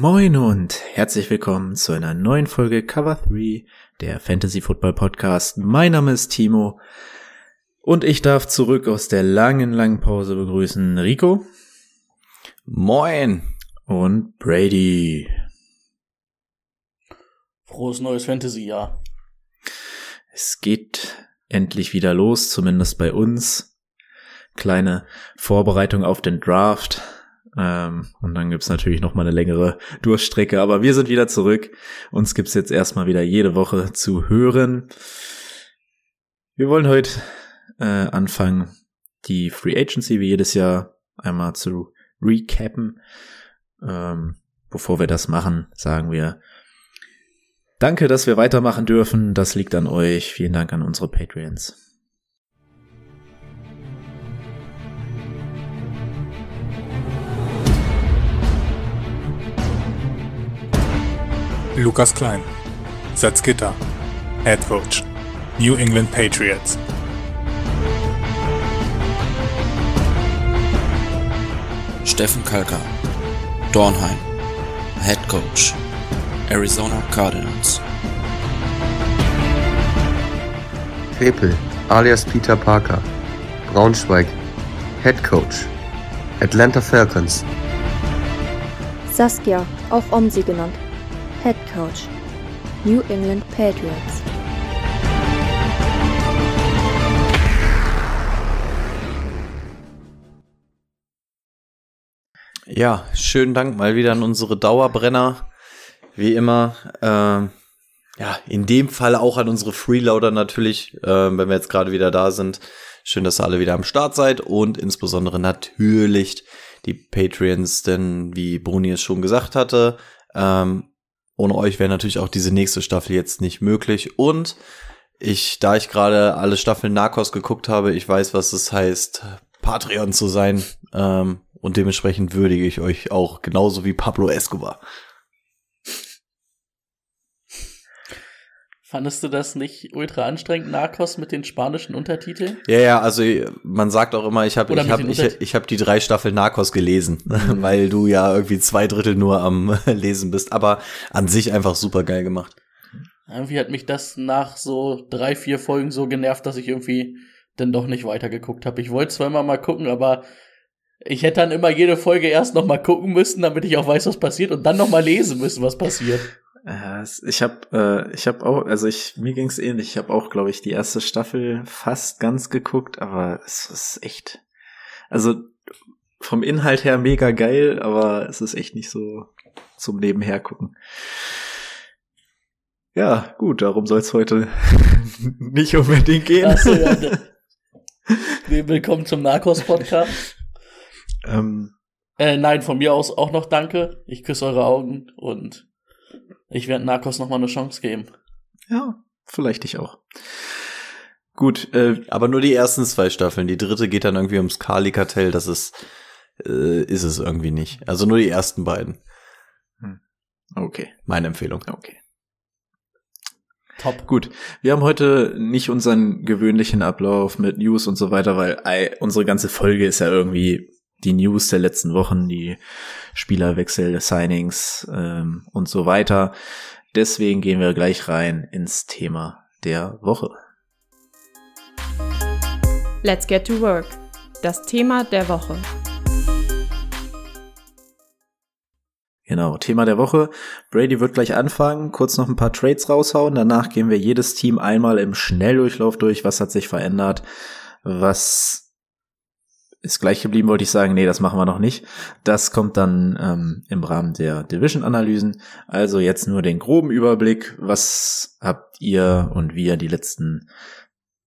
Moin und herzlich willkommen zu einer neuen Folge Cover 3, der Fantasy Football Podcast. Mein Name ist Timo und ich darf zurück aus der langen, langen Pause begrüßen Rico. Moin. Und Brady. Frohes neues Fantasy-Jahr. Es geht endlich wieder los, zumindest bei uns. Kleine Vorbereitung auf den Draft. Ähm, und dann gibt's natürlich noch mal eine längere Durchstrecke. Aber wir sind wieder zurück. Uns gibt's jetzt erstmal wieder jede Woche zu hören. Wir wollen heute äh, anfangen, die Free Agency wie jedes Jahr einmal zu recappen. Ähm, bevor wir das machen, sagen wir Danke, dass wir weitermachen dürfen. Das liegt an euch. Vielen Dank an unsere Patreons. Lukas Klein, Salzgitter, Head Coach, New England Patriots. Steffen Kalka, Dornheim, Head Coach, Arizona Cardinals. Krepel, alias Peter Parker, Braunschweig, Head Coach, Atlanta Falcons. Saskia, auch Omsi genannt, Head Coach, New England Patriots. Ja, schönen Dank mal wieder an unsere Dauerbrenner. Wie immer, ähm, ja, in dem Fall auch an unsere Freeloader natürlich, äh, wenn wir jetzt gerade wieder da sind. Schön, dass ihr alle wieder am Start seid und insbesondere natürlich die Patreons, denn wie Bruni es schon gesagt hatte, ähm, ohne euch wäre natürlich auch diese nächste Staffel jetzt nicht möglich. Und ich, da ich gerade alle Staffeln Narcos geguckt habe, ich weiß, was es heißt, Patreon zu sein. Ähm, und dementsprechend würdige ich euch auch genauso wie Pablo Escobar. Fandest du das nicht ultra anstrengend, Narcos mit den spanischen Untertiteln? Ja, ja, also man sagt auch immer, ich habe ich hab, ich, ich hab die drei Staffeln Narcos gelesen, weil du ja irgendwie zwei Drittel nur am Lesen bist, aber an sich einfach super geil gemacht. Irgendwie hat mich das nach so drei, vier Folgen so genervt, dass ich irgendwie dann doch nicht weitergeguckt habe. Ich wollte zwar immer mal gucken, aber ich hätte dann immer jede Folge erst noch mal gucken müssen, damit ich auch weiß, was passiert und dann noch mal lesen müssen, was passiert. Äh, ich habe äh, ich habe auch, also ich mir ging's ähnlich. Ich habe auch, glaube ich, die erste Staffel fast ganz geguckt, aber es ist echt, also vom Inhalt her mega geil, aber es ist echt nicht so zum Nebenher gucken. Ja, gut, darum soll es heute nicht unbedingt gehen. Achso, ja. Willkommen zum Narcos-Podcast. ähm, Äh, nein, von mir aus auch noch danke. Ich küsse eure Augen und ich werde Narcos noch mal eine Chance geben. ja, vielleicht ich auch. Gut, äh, Aber nur die ersten zwei Staffeln. Die dritte geht dann irgendwie ums Kali-Kartell. Das ist, äh, ist es irgendwie nicht. Also nur die ersten beiden. okay, Meine Empfehlung. okay. Top. Gut, wir haben heute nicht unseren gewöhnlichen Ablauf mit News und so weiter, weil ei, unsere ganze Folge ist ja irgendwie die News der letzten Wochen, die Spielerwechsel, Signings ähm, und so weiter. Deswegen gehen wir gleich rein ins Thema der Woche. Let's get to work. Das Thema der Woche. Genau, Thema der Woche. Brady wird gleich anfangen, kurz noch ein paar Trades raushauen. Danach gehen wir jedes Team einmal im Schnelldurchlauf durch. Was hat sich verändert? Was ist gleich geblieben, wollte ich sagen. Nee, das machen wir noch nicht. Das kommt dann ähm, im Rahmen der Division-Analysen. Also jetzt nur den groben Überblick. Was habt ihr und wir die letzten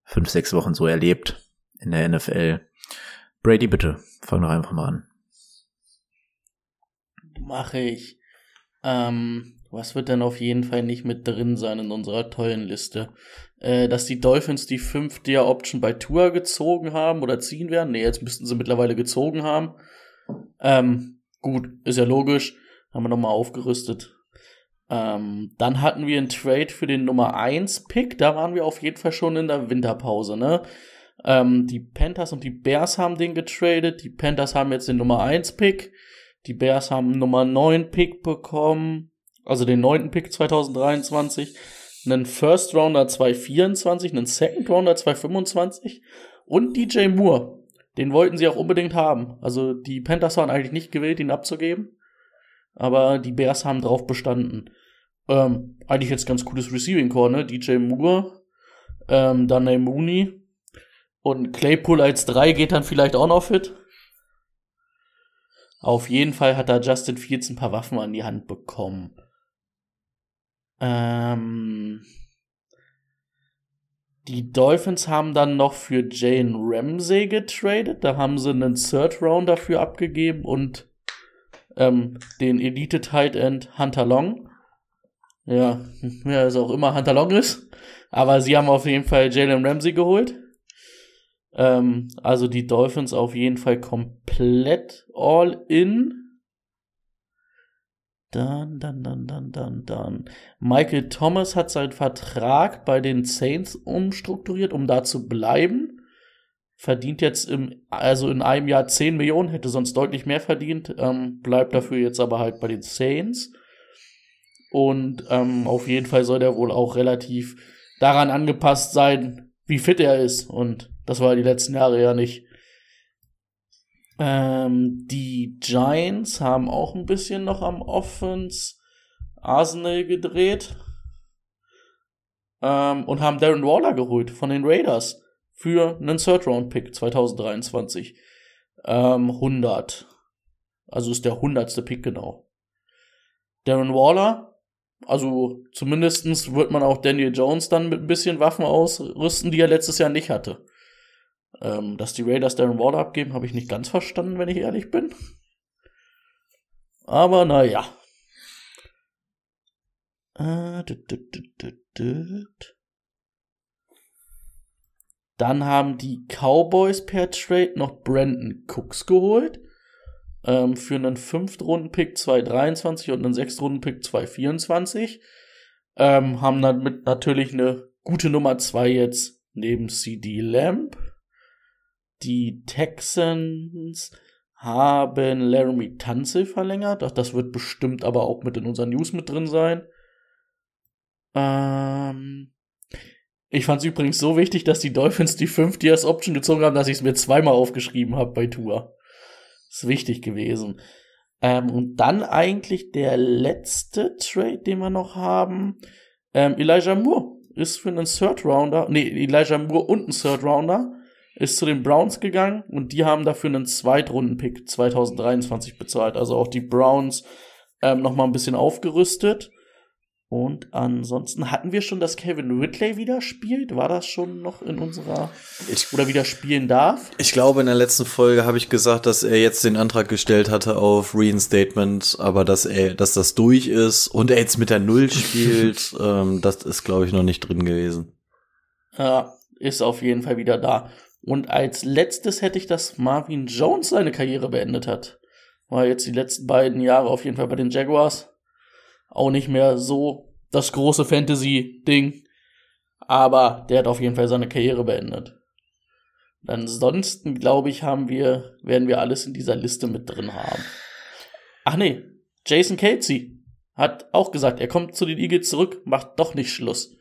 fünf, sechs Wochen so erlebt in der NFL? Brady, bitte, fang doch einfach mal an. Mache ich. Ähm, was wird denn auf jeden Fall nicht mit drin sein in unserer tollen Liste? Äh, dass die Dolphins die fünfte Year Option bei Tour gezogen haben oder ziehen werden. Nee, jetzt müssten sie mittlerweile gezogen haben. Ähm, gut, ist ja logisch. Haben wir nochmal aufgerüstet. Ähm, dann hatten wir einen Trade für den Nummer 1 Pick. Da waren wir auf jeden Fall schon in der Winterpause, ne? Ähm, die Panthers und die Bears haben den getradet. Die Panthers haben jetzt den Nummer 1 Pick. Die Bears haben Nummer 9 Pick bekommen. Also den neunten Pick 2023. Einen First Rounder 224, einen Second Rounder 225 und DJ Moore. Den wollten sie auch unbedingt haben. Also die Panthers waren eigentlich nicht gewillt, ihn abzugeben. Aber die Bears haben drauf bestanden. Ähm, eigentlich jetzt ganz cooles Receiving Core, ne? DJ Moore, ähm, dann Mooney und Claypool als 3 geht dann vielleicht auch noch fit. Auf jeden Fall hat da Justin Fields ein paar Waffen an die Hand bekommen. Ähm, die Dolphins haben dann noch für Jane Ramsey getradet. Da haben sie einen Third Round dafür abgegeben und ähm, den Elite Tight End Hunter Long. Ja, wer es auch immer Hunter Long ist. Aber sie haben auf jeden Fall Jalen Ramsey geholt. Ähm, also die Dolphins auf jeden Fall komplett all in. Dann, dann, dann, dann, dann, dann. Michael Thomas hat seinen Vertrag bei den Saints umstrukturiert, um da zu bleiben. Verdient jetzt im, also in einem Jahr 10 Millionen, hätte sonst deutlich mehr verdient, ähm, bleibt dafür jetzt aber halt bei den Saints. Und ähm, auf jeden Fall soll der wohl auch relativ daran angepasst sein, wie fit er ist. Und das war die letzten Jahre ja nicht. Ähm, die Giants haben auch ein bisschen noch am Offense Arsenal gedreht ähm, und haben Darren Waller geholt von den Raiders für einen Third-Round-Pick 2023. Ähm, 100. Also ist der hundertste Pick genau. Darren Waller, also zumindestens wird man auch Daniel Jones dann mit ein bisschen Waffen ausrüsten, die er letztes Jahr nicht hatte. Ähm, dass die Raiders Darren Waller abgeben, habe ich nicht ganz verstanden, wenn ich ehrlich bin. Aber naja. Äh, Dann haben die Cowboys per Trade noch Brandon Cooks geholt. Ähm, für einen 5-Runden-Pick 223 und einen 6-Runden-Pick 224. Ähm, haben damit natürlich eine gute Nummer 2 jetzt neben CD Lamp. Die Texans haben Laramie Tunsil verlängert. Das wird bestimmt aber auch mit in unseren News mit drin sein. Ähm ich fand es übrigens so wichtig, dass die Dolphins die 5 Years Option gezogen haben, dass ich es mir zweimal aufgeschrieben habe bei Tour. Ist wichtig gewesen. Ähm, und dann eigentlich der letzte Trade, den wir noch haben. Ähm, Elijah Moore ist für einen Third Rounder, nee, Elijah Moore und einen Third Rounder ist zu den Browns gegangen und die haben dafür einen Zweitrunden-Pick 2023 bezahlt. Also auch die Browns ähm, noch mal ein bisschen aufgerüstet. Und ansonsten hatten wir schon, dass Kevin Ridley wieder spielt. War das schon noch in unserer ich, oder wieder spielen darf? Ich glaube, in der letzten Folge habe ich gesagt, dass er jetzt den Antrag gestellt hatte auf Reinstatement, aber dass er, dass das durch ist und er jetzt mit der Null spielt, ähm, das ist, glaube ich, noch nicht drin gewesen. Ja, ist auf jeden Fall wieder da. Und als letztes hätte ich, dass Marvin Jones seine Karriere beendet hat. War jetzt die letzten beiden Jahre auf jeden Fall bei den Jaguars. Auch nicht mehr so das große Fantasy-Ding. Aber der hat auf jeden Fall seine Karriere beendet. Ansonsten, glaube ich, haben wir, werden wir alles in dieser Liste mit drin haben. Ach nee, Jason Casey hat auch gesagt, er kommt zu den Eagles zurück, macht doch nicht Schluss.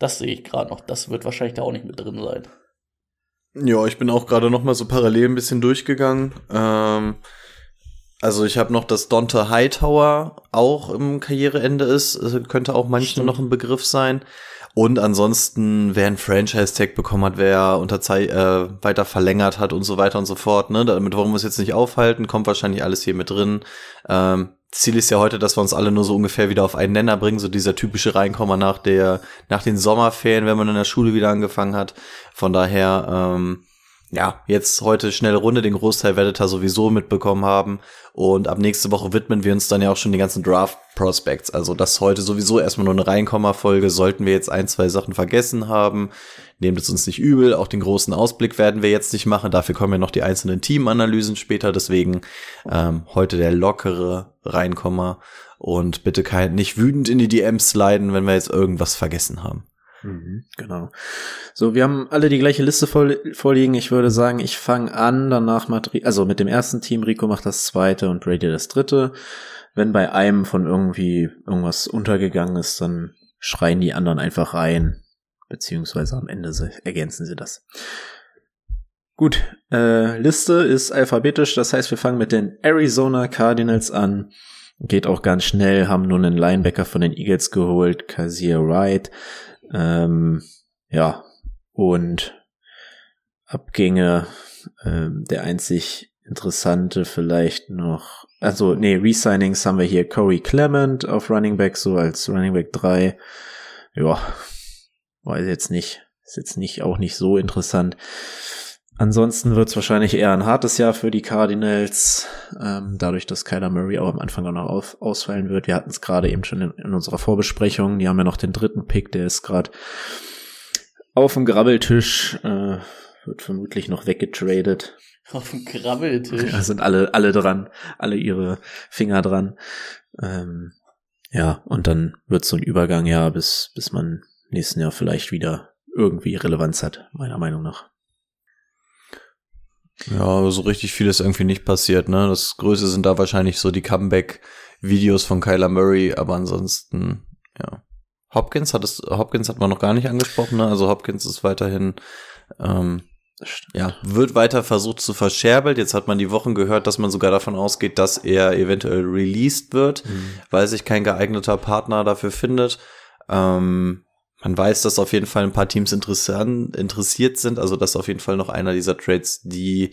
Das sehe ich gerade noch. Das wird wahrscheinlich da auch nicht mit drin sein. Ja, ich bin auch gerade noch mal so parallel ein bisschen durchgegangen. Ähm, also ich habe noch, dass Donta Hightower auch im Karriereende ist. Das könnte auch manchmal noch ein Begriff sein. Und ansonsten, wer ein Franchise-Tag bekommen hat, wer unterzei äh, weiter verlängert hat und so weiter und so fort. Ne? Damit wollen wir uns jetzt nicht aufhalten, kommt wahrscheinlich alles hier mit drin. Ähm, Ziel ist ja heute, dass wir uns alle nur so ungefähr wieder auf einen Nenner bringen, so dieser typische Reinkommer nach der, nach den Sommerferien, wenn man in der Schule wieder angefangen hat. Von daher, ähm, ja, jetzt heute schnelle Runde, den Großteil werdet ihr sowieso mitbekommen haben. Und ab nächste Woche widmen wir uns dann ja auch schon den ganzen Draft Prospects. Also das heute sowieso erstmal nur eine Reinkomma-Folge. Sollten wir jetzt ein, zwei Sachen vergessen haben, nehmt es uns nicht übel. Auch den großen Ausblick werden wir jetzt nicht machen. Dafür kommen ja noch die einzelnen Teamanalysen später. Deswegen ähm, heute der lockere Reinkomma. Und bitte kein, nicht wütend in die DMs sliden, wenn wir jetzt irgendwas vergessen haben. Mhm, genau. So, wir haben alle die gleiche Liste vorliegen. Ich würde sagen, ich fange an, danach macht, also mit dem ersten Team, Rico macht das zweite und Brady das dritte. Wenn bei einem von irgendwie irgendwas untergegangen ist, dann schreien die anderen einfach rein, beziehungsweise am Ende ergänzen sie das. Gut, äh, Liste ist alphabetisch, das heißt, wir fangen mit den Arizona Cardinals an. Geht auch ganz schnell, haben nur einen Linebacker von den Eagles geholt, Kazir Wright. Ähm, ja, und Abgänge, ähm, der einzig interessante vielleicht noch, also nee, Resignings haben wir hier Corey Clement auf Running Back, so als Running Back 3. Ja, weiß jetzt nicht, ist jetzt nicht auch nicht so interessant. Ansonsten wird es wahrscheinlich eher ein hartes Jahr für die Cardinals, ähm, dadurch, dass Kyler Murray auch am Anfang auch noch auf, ausfallen wird. Wir hatten es gerade eben schon in, in, unserer Vorbesprechung. Die haben ja noch den dritten Pick, der ist gerade auf dem Grabbeltisch, äh, wird vermutlich noch weggetradet. Auf dem Grabbeltisch. Da sind alle, alle dran, alle ihre Finger dran. Ähm, ja, und dann wird so ein Übergang, ja, bis, bis man nächsten Jahr vielleicht wieder irgendwie Relevanz hat, meiner Meinung nach. Ja, so richtig viel ist irgendwie nicht passiert, ne? Das Größte sind da wahrscheinlich so die Comeback-Videos von Kyler Murray, aber ansonsten, ja. Hopkins hat es, Hopkins hat man noch gar nicht angesprochen, ne? Also Hopkins ist weiterhin, ähm, ja, wird weiter versucht zu verscherbelt. Jetzt hat man die Wochen gehört, dass man sogar davon ausgeht, dass er eventuell released wird, mhm. weil sich kein geeigneter Partner dafür findet. Ähm, man weiß, dass auf jeden Fall ein paar Teams interessiert sind, also dass auf jeden Fall noch einer dieser Trades, die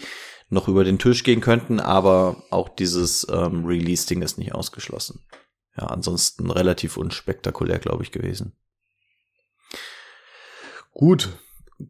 noch über den Tisch gehen könnten, aber auch dieses ähm, Release-Ding ist nicht ausgeschlossen. Ja, ansonsten relativ unspektakulär, glaube ich, gewesen. Gut,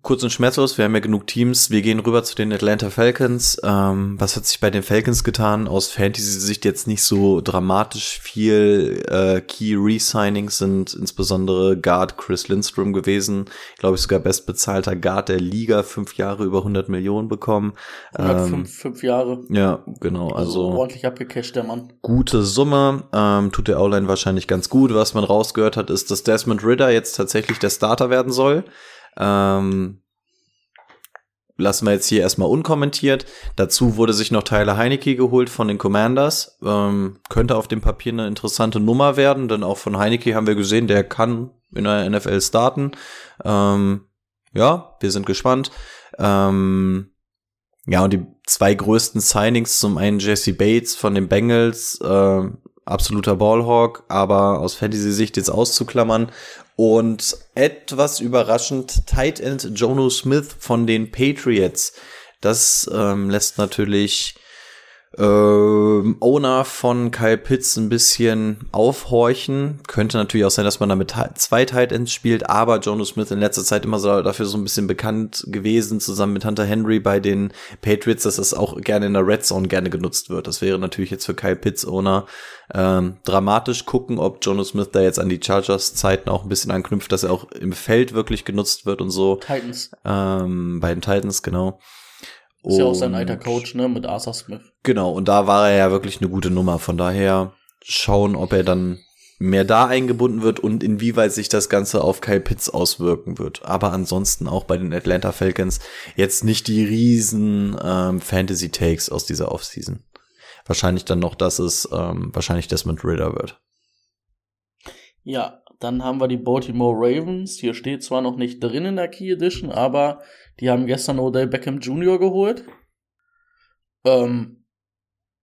kurz und schmerzlos, wir haben ja genug Teams. Wir gehen rüber zu den Atlanta Falcons. Ähm, was hat sich bei den Falcons getan? Aus Fantasy-Sicht jetzt nicht so dramatisch viel. Äh, Key Resignings sind insbesondere Guard Chris Lindstrom gewesen. Glaube ich sogar bestbezahlter Guard der Liga. Fünf Jahre über 100 Millionen bekommen. Ähm, fünf, fünf Jahre. Ja, genau. Also, also ordentlich abgecasht, der Mann. Gute Summe. Ähm, tut der O-Line wahrscheinlich ganz gut. Was man rausgehört hat, ist, dass Desmond Ritter jetzt tatsächlich der Starter werden soll. Ähm, lassen wir jetzt hier erstmal unkommentiert. Dazu wurde sich noch Tyler Heinecke geholt von den Commanders. Ähm, könnte auf dem Papier eine interessante Nummer werden, denn auch von Heinecke haben wir gesehen, der kann in der NFL starten. Ähm, ja, wir sind gespannt. Ähm, ja, und die zwei größten Signings, zum einen Jesse Bates von den Bengals, äh, absoluter Ballhawk, aber aus Fantasy-Sicht jetzt auszuklammern und etwas überraschend, Tight End Jono Smith von den Patriots. Das ähm, lässt natürlich ähm, Owner von Kyle Pitts ein bisschen aufhorchen. Könnte natürlich auch sein, dass man damit zwei Tight Ends spielt, aber Jono Smith in letzter Zeit immer so dafür so ein bisschen bekannt gewesen, zusammen mit Hunter Henry bei den Patriots, dass das auch gerne in der Red Zone gerne genutzt wird. Das wäre natürlich jetzt für Kyle Pitts Owner ähm, dramatisch gucken, ob Jono Smith da jetzt an die Chargers Zeiten auch ein bisschen anknüpft, dass er auch im Feld wirklich genutzt wird und so. Titans. Ähm, bei den Titans, genau. Ist ja auch sein alter Coach, ne, mit Arthur Smith. Genau, und da war er ja wirklich eine gute Nummer. Von daher schauen, ob er dann mehr da eingebunden wird und inwieweit sich das Ganze auf Kyle Pitts auswirken wird. Aber ansonsten auch bei den Atlanta Falcons jetzt nicht die riesen ähm, Fantasy-Takes aus dieser Offseason. Wahrscheinlich dann noch, dass es ähm, wahrscheinlich Desmond Ritter wird. Ja, dann haben wir die Baltimore Ravens. Hier steht zwar noch nicht drin in der Key Edition, aber die haben gestern Odell Beckham Jr. geholt. Ähm,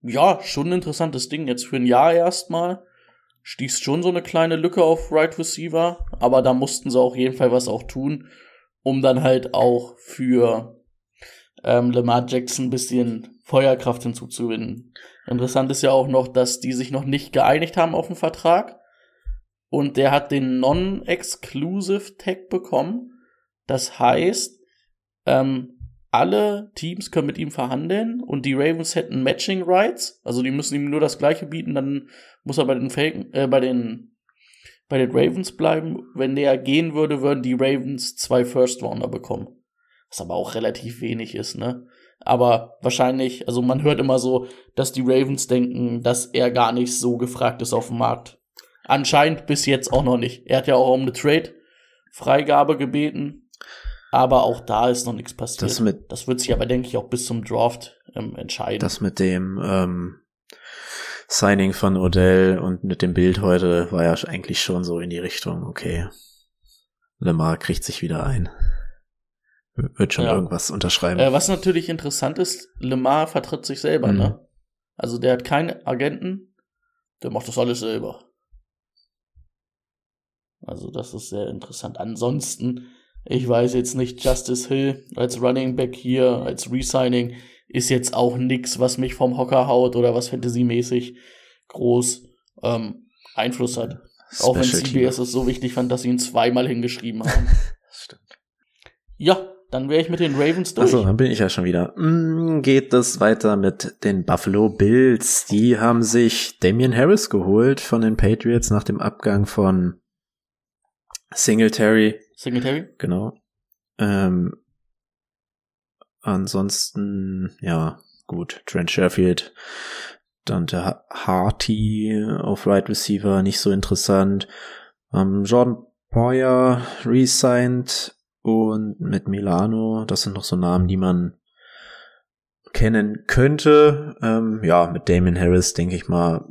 ja, schon ein interessantes Ding jetzt für ein Jahr erstmal. Stieß schon so eine kleine Lücke auf Right Receiver, aber da mussten sie auf jeden Fall was auch tun, um dann halt auch für ähm, Lamar Jackson ein bisschen Feuerkraft hinzuzugewinnen. Interessant ist ja auch noch, dass die sich noch nicht geeinigt haben auf den Vertrag. Und der hat den Non-Exclusive Tag bekommen. Das heißt, ähm, alle Teams können mit ihm verhandeln und die Ravens hätten Matching Rights, also die müssen ihm nur das gleiche bieten, dann muss er bei den Falcon, äh, bei den bei den Ravens bleiben. Wenn der gehen würde, würden die Ravens zwei First Rounder bekommen. Was aber auch relativ wenig ist, ne? Aber wahrscheinlich, also man hört immer so, dass die Ravens denken, dass er gar nicht so gefragt ist auf dem Markt. Anscheinend bis jetzt auch noch nicht. Er hat ja auch um eine Trade-Freigabe gebeten. Aber auch da ist noch nichts passiert. Das, mit, das wird sich aber, denke ich, auch bis zum Draft ähm, entscheiden. Das mit dem ähm, Signing von Odell und mit dem Bild heute war ja eigentlich schon so in die Richtung, okay, Lemar kriegt sich wieder ein. Wird schon ja. irgendwas unterschreiben. Äh, was natürlich interessant ist, Lemar vertritt sich selber, mhm. ne? Also der hat keinen Agenten, der macht das alles selber. Also das ist sehr interessant. Ansonsten, ich weiß jetzt nicht, Justice Hill als Running Back hier, als Resigning, ist jetzt auch nix, was mich vom Hocker haut oder was fantasymäßig groß ähm, Einfluss hat. Special auch wenn CBS es so wichtig fand, dass sie ihn zweimal hingeschrieben haben. stimmt. Ja, dann wäre ich mit den Ravens durch. Achso, dann bin ich ja schon wieder. Mm, geht es weiter mit den Buffalo Bills. Die haben sich Damian Harris geholt von den Patriots nach dem Abgang von Singletary. Singletary? Genau. Ähm, ansonsten, ja, gut. Trent Sherfield, dann der Harty auf Right Receiver, nicht so interessant. Ähm, Jordan Poyer resigned und mit Milano. Das sind noch so Namen, die man kennen könnte. Ähm, ja, mit Damon Harris denke ich mal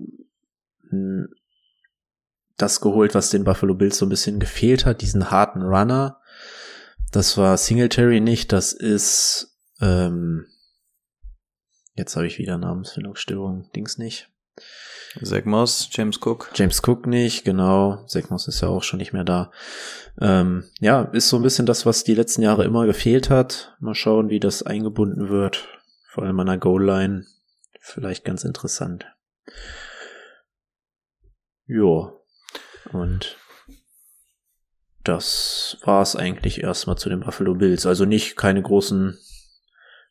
das geholt, was den Buffalo Bills so ein bisschen gefehlt hat, diesen harten Runner. Das war Singletary nicht, das ist ähm, jetzt habe ich wieder Namensfindungsstörung, Dings nicht. Zach Moss, James Cook. James Cook nicht, genau. Zach Moss ist ja auch schon nicht mehr da. Ähm, ja, ist so ein bisschen das, was die letzten Jahre immer gefehlt hat. Mal schauen, wie das eingebunden wird. Vor allem an der Goal-Line. Vielleicht ganz interessant. Ja. Und das war's eigentlich erstmal zu den Buffalo Bills. Also nicht keine großen,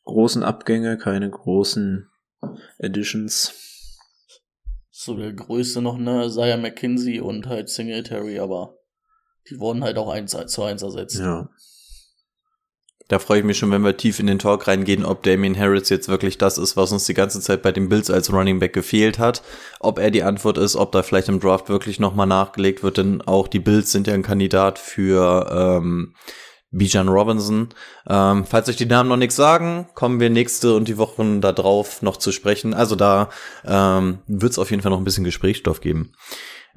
großen Abgänge, keine großen Additions. So der größte noch, ne, Isaiah McKinsey und halt Singletary, aber die wurden halt auch eins zu eins ersetzt. Ja. Da freue ich mich schon, wenn wir tief in den Talk reingehen, ob Damien Harris jetzt wirklich das ist, was uns die ganze Zeit bei den Bills als Running Back gefehlt hat. Ob er die Antwort ist, ob da vielleicht im Draft wirklich nochmal nachgelegt wird, denn auch die Bills sind ja ein Kandidat für ähm, Bijan Robinson. Ähm, falls euch die Namen noch nichts sagen, kommen wir nächste und die Wochen da drauf noch zu sprechen. Also da ähm, wird es auf jeden Fall noch ein bisschen Gesprächsstoff geben.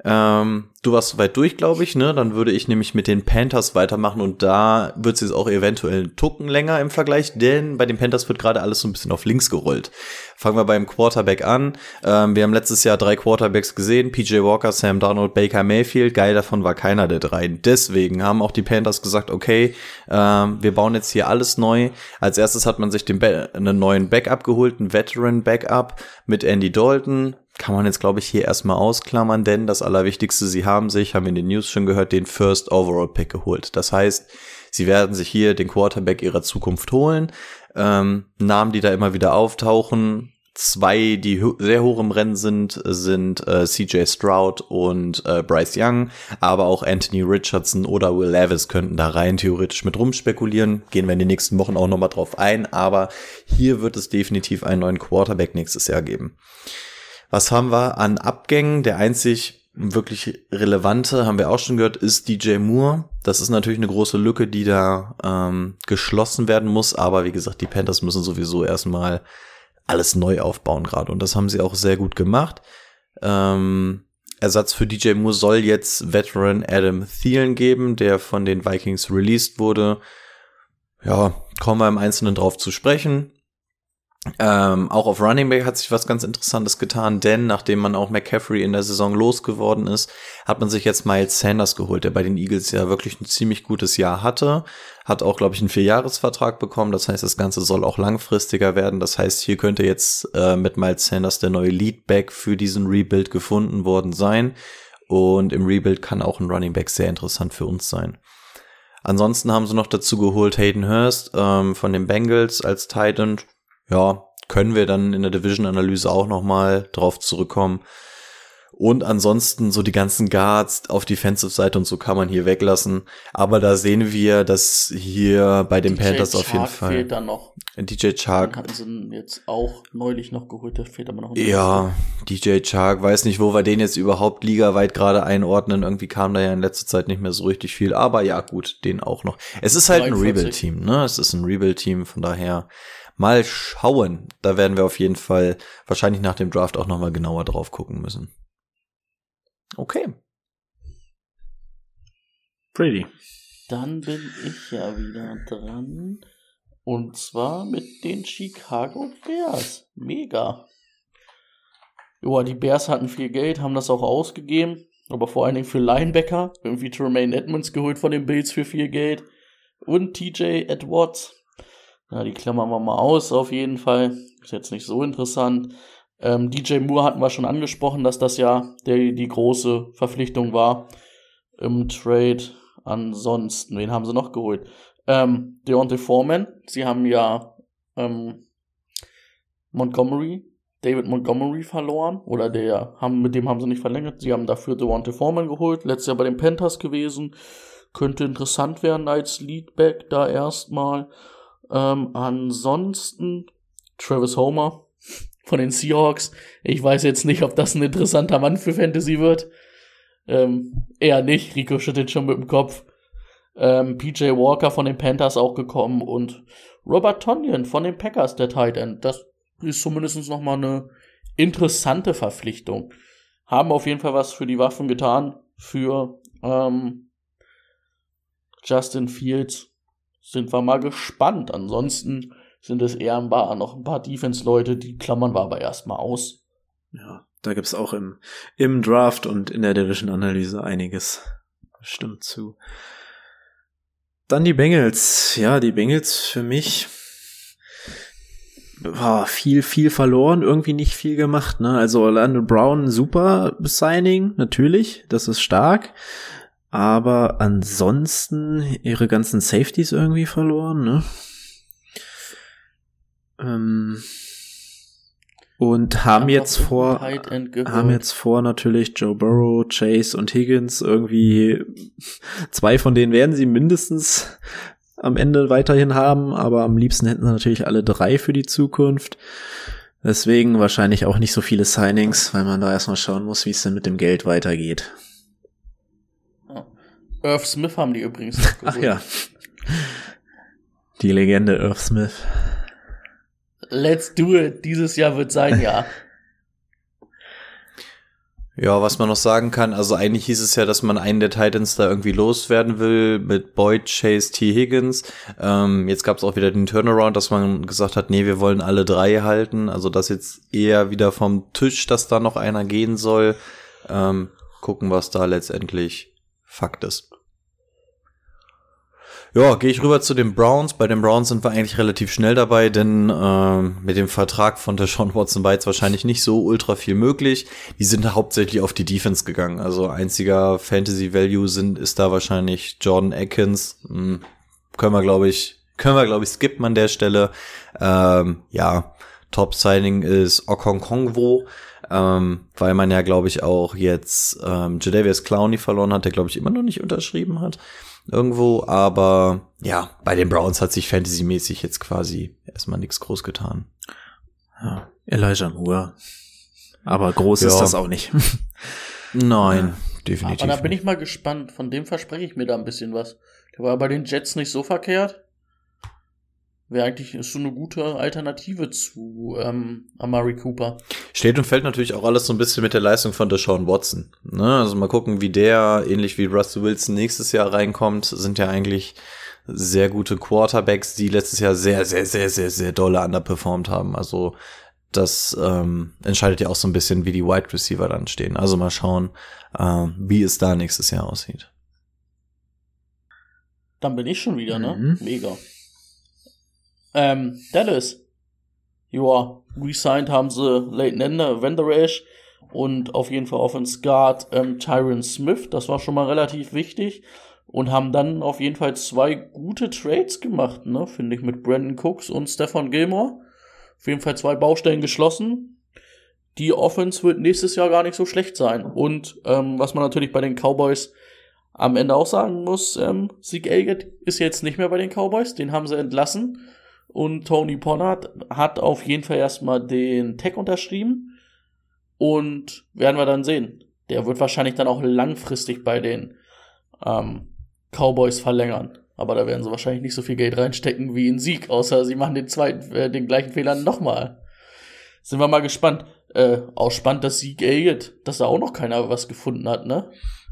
Ähm, du warst weit durch, glaube ich, ne? Dann würde ich nämlich mit den Panthers weitermachen und da wird es jetzt auch eventuell einen Tucken länger im Vergleich, denn bei den Panthers wird gerade alles so ein bisschen auf links gerollt. Fangen wir beim Quarterback an. Ähm, wir haben letztes Jahr drei Quarterbacks gesehen, PJ Walker, Sam Donald, Baker Mayfield. Geil davon war keiner der drei. Deswegen haben auch die Panthers gesagt, okay, ähm, wir bauen jetzt hier alles neu. Als erstes hat man sich den einen neuen Backup geholt, einen Veteran Backup mit Andy Dalton, kann man jetzt, glaube ich, hier erstmal ausklammern, denn das Allerwichtigste, sie haben sich, haben wir in den News schon gehört, den First Overall Pick geholt. Das heißt, sie werden sich hier den Quarterback ihrer Zukunft holen. Ähm, Namen, die da immer wieder auftauchen. Zwei, die sehr hoch im Rennen sind, sind äh, CJ Stroud und äh, Bryce Young, aber auch Anthony Richardson oder Will Levis könnten da rein theoretisch mit rumspekulieren. Gehen wir in den nächsten Wochen auch nochmal drauf ein, aber hier wird es definitiv einen neuen Quarterback nächstes Jahr geben. Was haben wir an Abgängen? Der einzig wirklich relevante, haben wir auch schon gehört, ist DJ Moore. Das ist natürlich eine große Lücke, die da ähm, geschlossen werden muss. Aber wie gesagt, die Panthers müssen sowieso erstmal alles neu aufbauen gerade. Und das haben sie auch sehr gut gemacht. Ähm, Ersatz für DJ Moore soll jetzt Veteran Adam Thielen geben, der von den Vikings released wurde. Ja, kommen wir im Einzelnen drauf zu sprechen. Ähm, auch auf Running Back hat sich was ganz Interessantes getan, denn nachdem man auch McCaffrey in der Saison losgeworden ist, hat man sich jetzt Miles Sanders geholt, der bei den Eagles ja wirklich ein ziemlich gutes Jahr hatte. Hat auch, glaube ich, einen Vierjahresvertrag bekommen. Das heißt, das Ganze soll auch langfristiger werden. Das heißt, hier könnte jetzt äh, mit Miles Sanders der neue Leadback für diesen Rebuild gefunden worden sein. Und im Rebuild kann auch ein Running Back sehr interessant für uns sein. Ansonsten haben sie noch dazu geholt Hayden Hurst ähm, von den Bengals als Titan. Ja, können wir dann in der Division-Analyse auch nochmal drauf zurückkommen. Und ansonsten so die ganzen Guards auf Defensive-Seite und so kann man hier weglassen. Aber da sehen wir, dass hier bei den DJ Panthers auf jeden Chark Fall. fehlt dann noch. DJ Den Chark. hatten sie jetzt auch neulich noch geholt, der fehlt aber noch. Ja, DJ Chark, weiß nicht, wo wir den jetzt überhaupt ligaweit gerade einordnen. Irgendwie kam da ja in letzter Zeit nicht mehr so richtig viel. Aber ja, gut, den auch noch. Es ist halt ein 43. Rebuild-Team, ne? Es ist ein Rebuild-Team, von daher mal schauen. Da werden wir auf jeden Fall wahrscheinlich nach dem Draft auch nochmal genauer drauf gucken müssen. Okay. Brady. Dann bin ich ja wieder dran. Und zwar mit den Chicago Bears. Mega. Joa, die Bears hatten viel Geld, haben das auch ausgegeben. Aber vor allen Dingen für Linebacker. Irgendwie Tremaine Edmonds geholt von den Bills für viel Geld. Und TJ Edwards. Ja, die klammern wir mal aus, auf jeden Fall. Ist jetzt nicht so interessant. Ähm, DJ Moore hatten wir schon angesprochen, dass das ja der, die große Verpflichtung war im Trade. Ansonsten, wen haben sie noch geholt? Ähm, Deontay Foreman. Sie haben ja ähm, Montgomery, David Montgomery verloren. Oder der haben, mit dem haben sie nicht verlängert. Sie haben dafür Deontay Foreman geholt. Letztes Jahr bei den Panthers gewesen. Könnte interessant werden als Leadback da erstmal. Ähm, ansonsten Travis Homer von den Seahawks. Ich weiß jetzt nicht, ob das ein interessanter Mann für Fantasy wird. Ähm, eher nicht. Rico schüttelt schon mit dem Kopf. Ähm, PJ Walker von den Panthers auch gekommen und Robert Tonyan von den Packers, der Tight End. Das ist zumindest noch mal eine interessante Verpflichtung. Haben auf jeden Fall was für die Waffen getan. Für ähm, Justin Fields sind wir mal gespannt. Ansonsten sind es eher ein paar, noch ein paar Defense-Leute, die klammern wir aber erstmal aus. Ja, da gibt's auch im, im Draft und in der Division-Analyse einiges. Stimmt zu. Dann die Bengals. Ja, die Bengals für mich war viel, viel verloren, irgendwie nicht viel gemacht. Ne? Also Orlando Brown, super Signing, natürlich, das ist stark. Aber ansonsten ihre ganzen Safeties irgendwie verloren, ne? Ähm, und haben jetzt vor, haben jetzt vor natürlich Joe Burrow, Chase und Higgins irgendwie zwei von denen werden sie mindestens am Ende weiterhin haben, aber am liebsten hätten sie natürlich alle drei für die Zukunft. Deswegen wahrscheinlich auch nicht so viele Signings, weil man da erstmal schauen muss, wie es denn mit dem Geld weitergeht. Irv Smith haben die übrigens. Ach ja. Die Legende Irv Smith. Let's do it. Dieses Jahr wird sein Jahr. Ja, was man noch sagen kann, also eigentlich hieß es ja, dass man einen der Titans da irgendwie loswerden will mit Boyd, Chase, T. Higgins. Ähm, jetzt gab es auch wieder den Turnaround, dass man gesagt hat, nee, wir wollen alle drei halten. Also das jetzt eher wieder vom Tisch, dass da noch einer gehen soll. Ähm, gucken, was da letztendlich Fakt ist. Ja, gehe ich rüber zu den Browns. Bei den Browns sind wir eigentlich relativ schnell dabei, denn ähm, mit dem Vertrag von der Sean Watson war jetzt wahrscheinlich nicht so ultra viel möglich. Die sind hauptsächlich auf die Defense gegangen. Also einziger Fantasy Value sind ist da wahrscheinlich Jordan Atkins. Hm, können wir glaube ich können wir glaube ich skippen an der Stelle. Ähm, ja, Top Signing ist Okonkongwo. Ähm, weil man ja, glaube ich, auch jetzt ähm, Jadavius Clowney verloren hat, der, glaube ich, immer noch nicht unterschrieben hat irgendwo, aber ja, bei den Browns hat sich fantasymäßig jetzt quasi erstmal nichts groß getan. Ja, Elijah Moore. Aber groß Ja. ist das auch nicht. Nein, definitiv. Aber da bin ich mal gespannt. Von dem verspreche ich mir da ein bisschen was. Der war bei den Jets nicht so verkehrt. Wäre eigentlich ist so eine gute Alternative zu ähm, Amari Cooper. Steht und fällt natürlich auch alles so ein bisschen mit der Leistung von Deshaun Watson. Ne? Also mal gucken, wie der, ähnlich wie Russell Wilson, nächstes Jahr reinkommt. Sind ja eigentlich sehr gute Quarterbacks, die letztes Jahr sehr, sehr, sehr, sehr, sehr dolle underperformed haben. Also das ähm, entscheidet ja auch so ein bisschen, wie die Wide Receiver dann stehen. Also mal schauen, ähm, wie es da nächstes Jahr aussieht. Dann bin ich schon wieder, ne? Mhm. Mega. Ähm, Dallas. Joa, resigned haben sie Leighton Ender, Vanderash und auf jeden Fall Offense Guard ähm, Tyron Smith. Das war schon mal relativ wichtig. und haben dann auf jeden Fall zwei gute Trades gemacht, ne, finde ich, mit Brandon Cooks und Stefan Gilmore. Auf jeden Fall zwei Baustellen geschlossen. Die Offense wird nächstes Jahr gar nicht so schlecht sein. Und ähm, was man natürlich bei den Cowboys am Ende auch sagen muss, ähm, Zeke Elliott ist jetzt nicht mehr bei den Cowboys, den haben sie entlassen. Und Tony Pollard hat auf jeden Fall erstmal den Tag unterschrieben. Und werden wir dann sehen. Der wird wahrscheinlich dann auch langfristig bei den ähm, Cowboys verlängern. Aber da werden sie wahrscheinlich nicht so viel Geld reinstecken wie in Sieg, außer sie machen den zweiten, äh, den gleichen Fehler nochmal. Sind wir mal gespannt. Äh, auch spannend, dass Sieg Elliott, dass da auch noch keiner was gefunden hat, ne?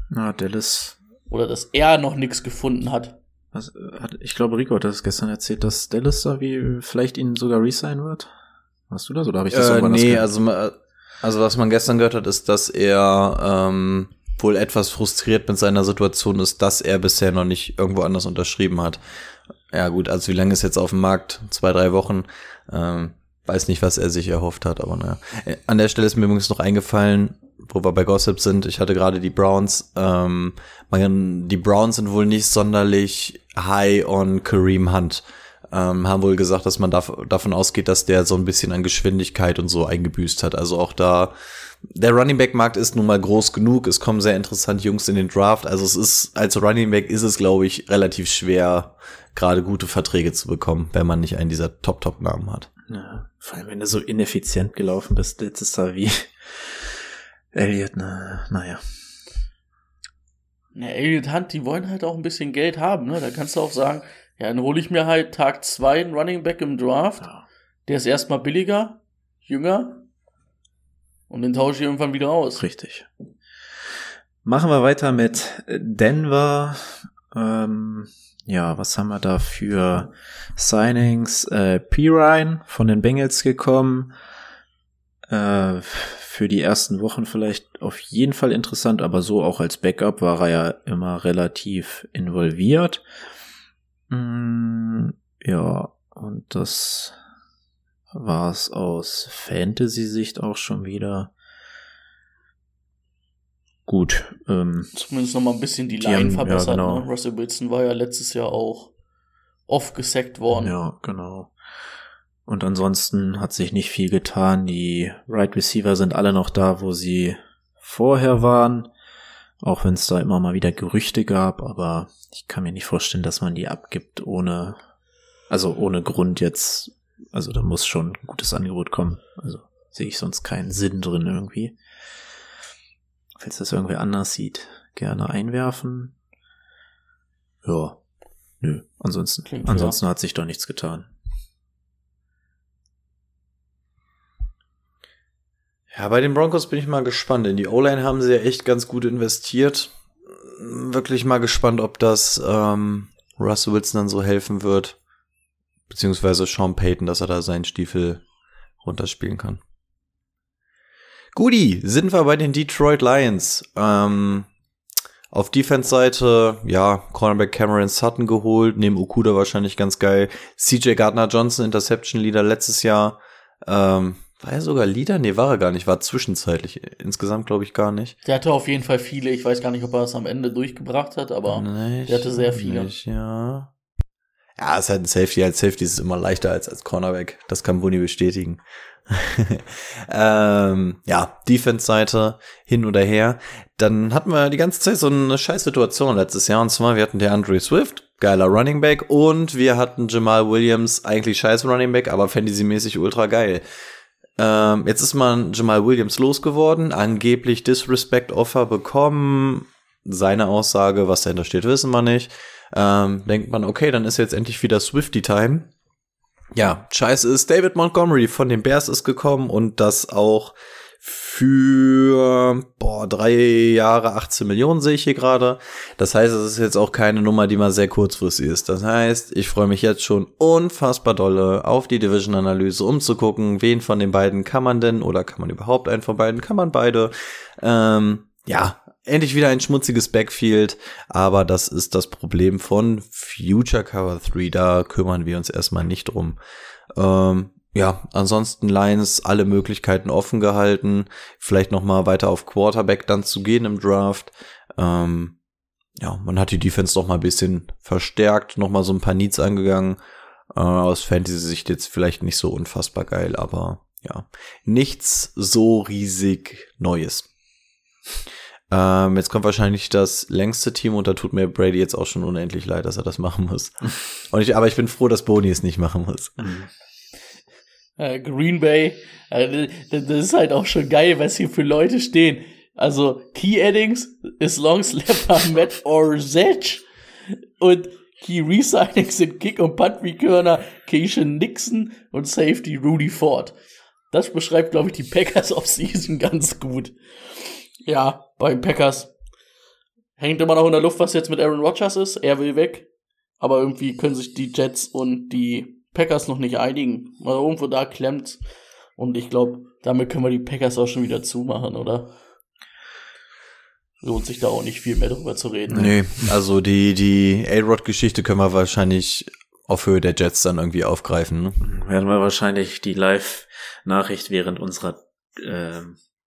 Na, Dallas. Oder dass er noch nichts gefunden hat. Was, äh, hat ich glaube, Rico hat das gestern erzählt, dass Dallas da wie vielleicht ihn sogar resignen wird. Hast du das oder habe ich das äh, irgendwann Nee, also, also was man gestern gehört hat, ist, dass er ähm, wohl etwas frustriert mit seiner Situation ist, dass er bisher noch nicht irgendwo anders unterschrieben hat. Ja gut, also wie lange ist jetzt auf dem Markt? Zwei, drei Wochen. Ähm, weiß nicht, was er sich erhofft hat, aber naja. Äh, an der Stelle ist mir übrigens noch eingefallen, wo wir bei Gossip sind, ich hatte gerade die Browns, ähm, man, die Browns sind wohl nicht sonderlich high on Kareem Hunt. Ähm, haben wohl gesagt, dass man dav davon ausgeht, dass der so ein bisschen an Geschwindigkeit und so eingebüßt hat. Also auch da der Running Back Markt ist nun mal groß genug. Es kommen sehr interessante Jungs in den Draft. Also es ist als Running Back ist es glaube ich relativ schwer gerade gute Verträge zu bekommen, wenn man nicht einen dieser Top Top Namen hat. Ja, vor allem wenn du so ineffizient gelaufen bist letztes Jahr wie Elliot, na, naja. Ja, Elliot Hunt, die wollen halt auch ein bisschen Geld haben, ne? Da kannst du auch sagen, ja, dann hole ich mir halt Tag zwei einen Running Back im Draft. Ja. Der ist erstmal billiger, jünger, und den tausche ich irgendwann wieder aus. Richtig. Machen wir weiter mit Denver. Ähm, ja, was haben wir da für Signings? Äh, Pirine von den Bengals gekommen. Äh, für die ersten Wochen vielleicht auf jeden Fall interessant, aber so auch als Backup war er ja immer relativ involviert. Mm, ja, und das war es aus Fantasy-Sicht auch schon wieder. Gut. Ähm, Zumindest noch mal ein bisschen die, die Line haben, verbessert. Ja, genau. ne? Russell Wilson war ja letztes Jahr auch oft gesackt worden. Ja, genau. Und ansonsten hat sich nicht viel getan. Die Right Receiver sind alle noch da, wo sie vorher waren. Auch wenn es da immer mal wieder Gerüchte gab, aber ich kann mir nicht vorstellen, dass man die abgibt ohne, also ohne Grund jetzt also da muss schon ein gutes Angebot kommen. Also sehe ich sonst keinen Sinn drin irgendwie. Falls das irgendwer anders sieht, gerne einwerfen. Ja, nö. Ansonsten, Klingt ansonsten hat sich doch nichts getan. Ja, bei den Broncos bin ich mal gespannt. In die O-Line haben sie ja echt ganz gut investiert. Wirklich mal gespannt, ob das ähm, Russell Wilson dann so helfen wird beziehungsweise Sean Payton, dass er da seinen Stiefel runterspielen kann. Guti, sind wir bei den Detroit Lions. Ähm, auf Defense-Seite, ja, Cornerback Cameron Sutton geholt, neben Okuda wahrscheinlich ganz geil. CJ Gardner Johnson, Interception-Leader letztes Jahr. Ähm, war er sogar Leader? Nee, war er gar nicht, war zwischenzeitlich. Insgesamt glaube ich gar nicht. Der hatte auf jeden Fall viele. Ich weiß gar nicht, ob er es am Ende durchgebracht hat, aber nicht, der hatte sehr viele. Nicht, ja. Ja, ist halt ein Safety. Als Safety ist es immer leichter als als Cornerback. Das kann Buni bestätigen. ähm, ja, Defense-Seite hin oder her. Dann hatten wir die ganze Zeit so eine Scheißsituation letztes Jahr. Und zwar, wir hatten der Andre Swift, geiler Running Back. Und wir hatten Jamal Williams, eigentlich scheiß Running Back, aber Fantasy-mäßig ultra geil. Ähm, jetzt ist man Jamal Williams losgeworden, angeblich Disrespect-Offer bekommen. Seine Aussage, was dahinter steht, wissen wir nicht ähm, denkt man, okay, dann ist jetzt endlich wieder Swifty-Time. Ja, scheiße ist, David Montgomery von den Bears ist gekommen und das auch für boah, drei Jahre 18 Millionen sehe ich hier gerade. Das heißt, es ist jetzt auch keine Nummer, die mal sehr kurzfristig ist. Das heißt, ich freue mich jetzt schon unfassbar dolle auf die Division-Analyse, um zu gucken, wen von den beiden kann man denn oder kann man überhaupt einen von beiden, kann man beide. Ähm, ja, endlich wieder ein schmutziges Backfield, aber das ist das Problem von Future Cover 3, da kümmern wir uns erstmal nicht drum. Ähm, ja, ansonsten Lions alle Möglichkeiten offen gehalten, vielleicht noch mal weiter auf Quarterback dann zu gehen im Draft. Ähm, ja, man hat die Defense doch mal ein bisschen verstärkt, noch mal so ein paar Needs angegangen. Äh, aus Fantasy-Sicht jetzt vielleicht nicht so unfassbar geil, aber ja, nichts so riesig Neues. Ähm, jetzt kommt wahrscheinlich das längste Team und da tut mir Brady jetzt auch schon unendlich leid, dass er das machen muss. und ich, aber ich bin froh, dass Boni es nicht machen muss. Äh, Green Bay, äh, das ist halt auch schon geil, was hier für Leute stehen. Also Key Addings ist Long Slapper Matt Orzech und Key Resignings sind Kick- und Punt-Returner Keishan Nixon und Safety Rudy Ford. Das beschreibt, glaube ich, die Packers Offseason ganz gut. Ja, bei Packers hängt immer noch in der Luft, was jetzt mit Aaron Rodgers ist. Er will weg. Aber irgendwie können sich die Jets und die Packers noch nicht einigen. Also irgendwo da klemmt. Und ich glaube, damit können wir die Packers auch schon wieder zumachen, oder? Lohnt sich da auch nicht viel mehr drüber zu reden. Nee, also die, die A-Rod-Geschichte können wir wahrscheinlich auf Höhe der Jets dann irgendwie aufgreifen. Ne? Werden wir wahrscheinlich die Live-Nachricht während unserer, äh,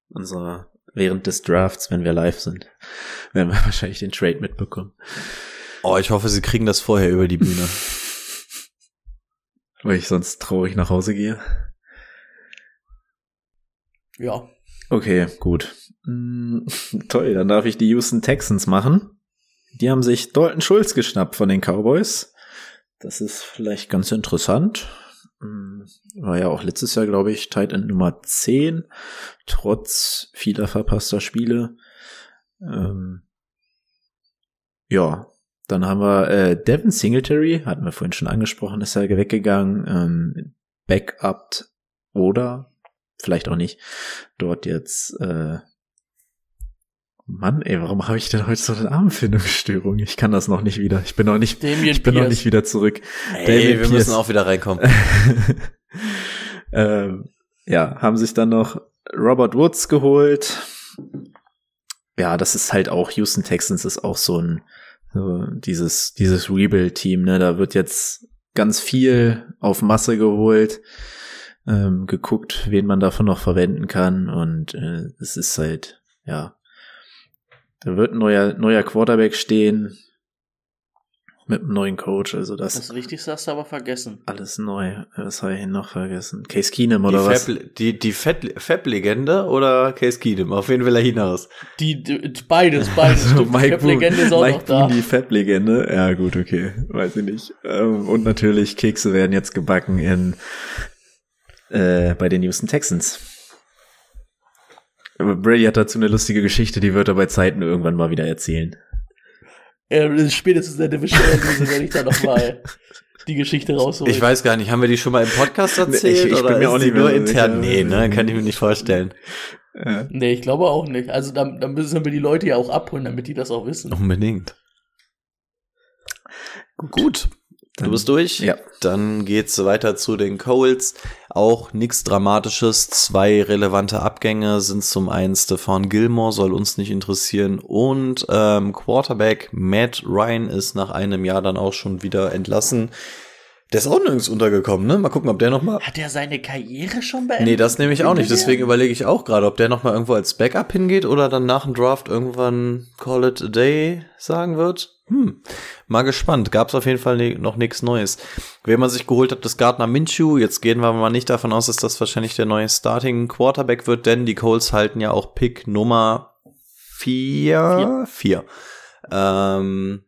unserer, während des Drafts, wenn wir live sind, werden wir wahrscheinlich den Trade mitbekommen. Oh, ich hoffe, sie kriegen das vorher über die Bühne. Weil ich sonst traurig nach Hause gehe. Ja. Okay, gut. Mm, toll, dann darf ich die Houston Texans machen. Die haben sich Dalton Schulz geschnappt von den Cowboys. Das ist vielleicht ganz interessant. Mm, War ja auch letztes Jahr, glaube ich, Tight End Nummer 10, trotz vieler verpasster Spiele. Ähm, ja, dann haben wir äh, Devin Singletary, hatten wir vorhin schon angesprochen, ist ja weggegangen. Ähm, Backup oder vielleicht auch nicht. Dort jetzt, äh, Mann, ey, warum habe ich denn heute so eine Armfindungsstörung? Ich kann das noch nicht wieder. Ich bin noch nicht, Damien ich bin noch nicht wieder zurück. Ey, wir Pierce. müssen auch wieder reinkommen. ähm, ja, haben sich dann noch Robert Woods geholt. Ja, das ist halt auch, Houston Texans ist auch so ein, so dieses, dieses Rebuild-Team, ne, da wird jetzt ganz viel auf Masse geholt, ähm, geguckt, wen man davon noch verwenden kann und äh, es ist halt, ja, da wird ein neuer, neuer Quarterback stehen mit einem neuen Coach, also das, Das Wichtigste hast du aber vergessen. alles neu. Was habe ich denn noch vergessen? Case Keenum Die oder was? Fab, die, die Fett- Fab-Legende oder Case Keenum? Auf wen will er hinaus? Die, die beides, beides. Also Stimmt, die Cap-Legende ist auch Mike noch da. Boone, die Fab-Legende. Ja, gut, okay. Weiß ich nicht. Ähm, und natürlich, Kekse werden jetzt gebacken in äh, bei den Houston Texans. Aber Brady hat dazu eine lustige Geschichte, die wird er bei Zeiten irgendwann mal wieder erzählen. Äh, spätestens in der Division-Analyse werde ich da nochmal die Geschichte rausholen. Ich weiß gar nicht, haben wir die schon mal im Podcast Nee, erzählt ich- ich oder bin mir auch nicht nur intern? sicher. Nee, ne, kann ich mir nicht vorstellen. Ja. Nee, ich glaube auch nicht. Also dann, dann müssen wir die Leute ja auch abholen, damit die das auch wissen. Unbedingt. Gut. Du Dann- bist durch? Ja. Dann geht's weiter zu den Coles. Auch nichts Dramatisches. Zwei relevante Abgänge sind zum einen Stefan Gilmore, soll uns nicht interessieren. Und ähm, Quarterback Matt Ryan ist nach einem Jahr dann auch schon wieder entlassen. Der ist auch nirgends untergekommen, ne? Mal gucken, ob der noch mal Hat er seine Karriere schon beendet? Nee, das nehme ich auch nicht. Deswegen überlege ich auch gerade, ob der noch mal irgendwo als Backup hingeht oder dann nach dem Draft irgendwann Call it a day sagen wird. Hm, mal gespannt. Gab's auf jeden Fall ne- noch nichts Neues. Wer man sich geholt hat, ist Gardner Minshew. Jetzt gehen wir mal nicht davon aus, dass das wahrscheinlich der neue Starting Quarterback wird, denn die Colts halten ja auch Pick Nummer vier. Vier. Ähm,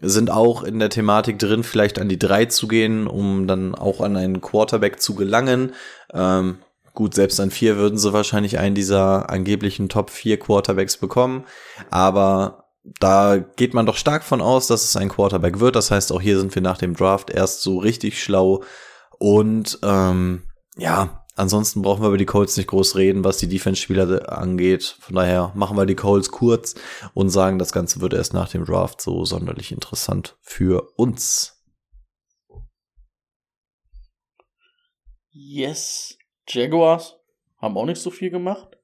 sind auch in der Thematik drin, vielleicht an die drei zu gehen, um dann auch an einen Quarterback zu gelangen. Ähm, gut, selbst an vier würden sie wahrscheinlich einen dieser angeblichen Top 4 Quarterbacks bekommen. Aber da geht man doch stark von aus, dass es ein Quarterback wird. Das heißt, auch hier sind wir nach dem Draft erst so richtig schlau. Und ähm, ja, ansonsten brauchen wir über die Colts nicht groß reden, was die Defense-Spieler angeht. Von daher machen wir die Colts kurz und sagen, das Ganze wird erst nach dem Draft so sonderlich interessant für uns. Yes. Jaguars haben auch nicht so viel gemacht.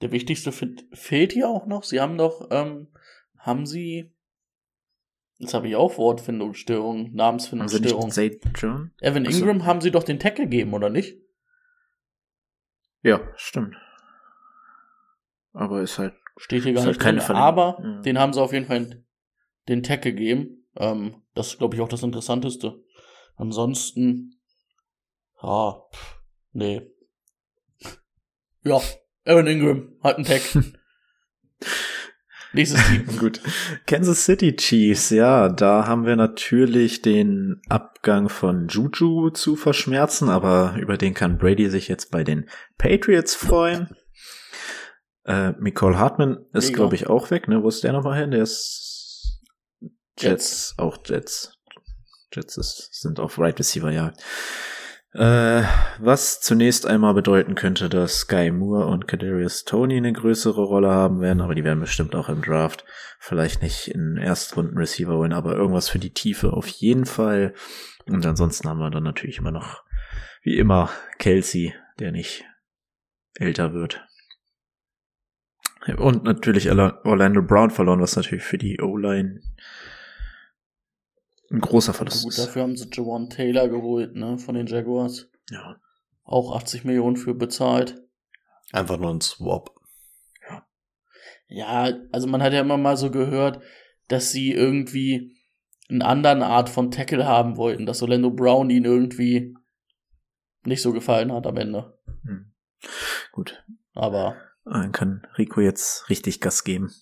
Der wichtigste fe- fehlt hier auch noch. Sie haben doch, ähm, haben sie, jetzt habe ich auch Wortfindungsstörungen, Haben sie nicht John? Evan. Ingram haben sie doch den Tackle gegeben, oder nicht? Ja, stimmt. Aber ist halt Steht hier gar halt nicht keine drin, aber Ja. den haben sie auf jeden Fall den Tackle geben. Ähm, das ist, glaube ich, auch das Interessanteste. Ansonsten, ja, pff, nee. Ja, Evan Ingram hat einen Tag. Nächstes Team. Gut. Kansas City Chiefs, ja, da haben wir natürlich den Abgang von Juju zu verschmerzen, aber über den kann Brady sich jetzt bei den Patriots freuen. Äh, Nicole Hartman ist, glaube ich, auch weg, ne? Wo ist der nochmal hin? Der ist Jets, Jets. auch Jets. Jets ist, sind auf Right Receiver, ja. Äh, was zunächst einmal bedeuten könnte, dass Sky Moore und Kadarius Tony eine größere Rolle haben werden, aber die werden bestimmt auch im Draft vielleicht nicht in Erstrunden Receiver holen, aber irgendwas für die Tiefe auf jeden Fall. Und ansonsten haben wir dann natürlich immer noch, wie immer, Kelsey, der nicht älter wird. Und natürlich Orlando Brown verloren, was natürlich für die O-Line ein großer Verlust. Gut, dafür haben sie Jawan Taylor geholt, ne, von den Jaguars. Ja. Auch 80 Millionen für bezahlt. Einfach nur ein Swap. Ja. Ja, also man hat ja immer mal so gehört, dass sie irgendwie eine andere Art von Tackle haben wollten, dass Orlando Brown ihnen irgendwie nicht so gefallen hat am Ende. Hm. Gut. Aber. Dann kann Rico jetzt richtig Gas geben.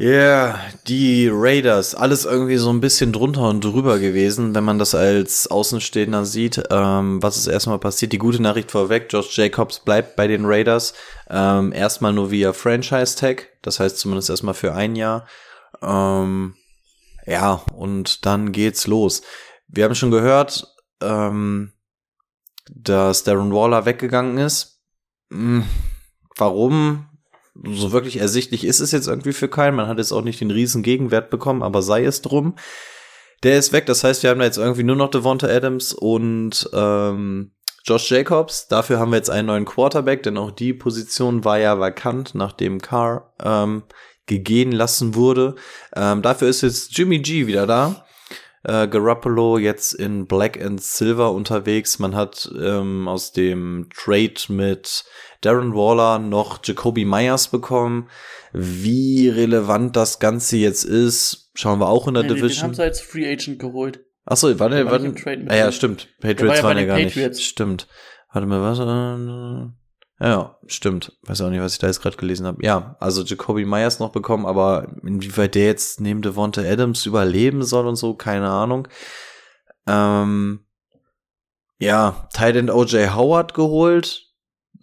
Ja, yeah, die Raiders, alles irgendwie so ein bisschen drunter und drüber gewesen, wenn man das als Außenstehender sieht. Ähm, was ist erstmal passiert? Die gute Nachricht vorweg, Josh Jacobs bleibt bei den Raiders. Ähm, erstmal nur via Franchise-Tag, das heißt zumindest erstmal für ein Jahr. Ähm, ja, und dann geht's los. Wir haben schon gehört, ähm, dass Darren Waller weggegangen ist. Hm, warum? So wirklich ersichtlich ist es jetzt irgendwie für keinen. Man hat jetzt auch nicht den riesen Gegenwert bekommen, aber sei es drum. Der ist weg, das heißt, wir haben da jetzt irgendwie nur noch Devonta Adams und ähm, Josh Jacobs. Dafür haben wir jetzt einen neuen Quarterback, denn auch die Position war ja vakant, nachdem Carr ähm, gegehen lassen wurde. Ähm, dafür ist jetzt Jimmy G wieder da. Äh, Garoppolo jetzt in Black and Silver unterwegs. Man hat ähm, aus dem Trade mit Darren Waller noch Jacoby Myers bekommen. Wie relevant das Ganze jetzt ist, schauen wir auch in der nee, Division. Den haben sie als Free Agent geholt. Achso, warte, der warte. Ah, ja, stimmt. Patriots war waren ja gar Patriots. nicht. Stimmt. Warte mal, was? Äh, ja, stimmt. Weiß auch nicht, was ich da jetzt gerade gelesen habe. Ja, also Jacoby Myers noch bekommen, aber inwieweit der jetzt neben Devonta Adams überleben soll und so, keine Ahnung. Ähm, ja, Titan OJ Howard geholt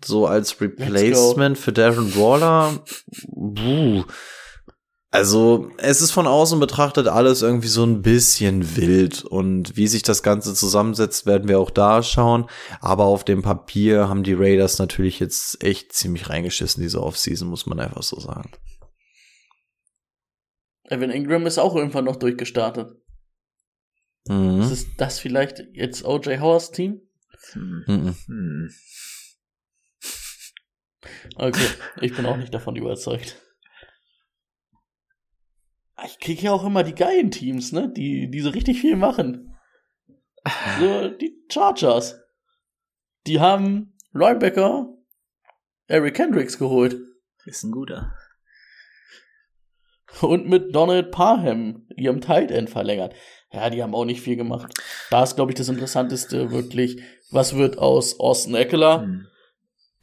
so als Replacement für Darren Waller. Buh. Also, es ist von außen betrachtet alles irgendwie so ein bisschen wild und wie sich das Ganze zusammensetzt, werden wir auch da schauen. Aber auf dem Papier haben die Raiders natürlich jetzt echt ziemlich reingeschissen, diese Offseason, muss man einfach so sagen. Evan Ingram ist auch irgendwann noch durchgestartet. Mhm. Ist das vielleicht jetzt OJ Howards Team? Mhm. Mhm. Okay, ich bin auch nicht davon überzeugt. Ich kriege ja auch immer die geilen Teams, ne? Die, die so richtig viel machen. So, die Chargers. Die haben Linebacker Eric Hendricks geholt. Ist ein guter. Und mit Donald Parham, ihrem Tight End, verlängert. Ja, die haben auch nicht viel gemacht. Da ist, glaube ich, das Interessanteste wirklich, was wird aus Austin Eckler? Hm.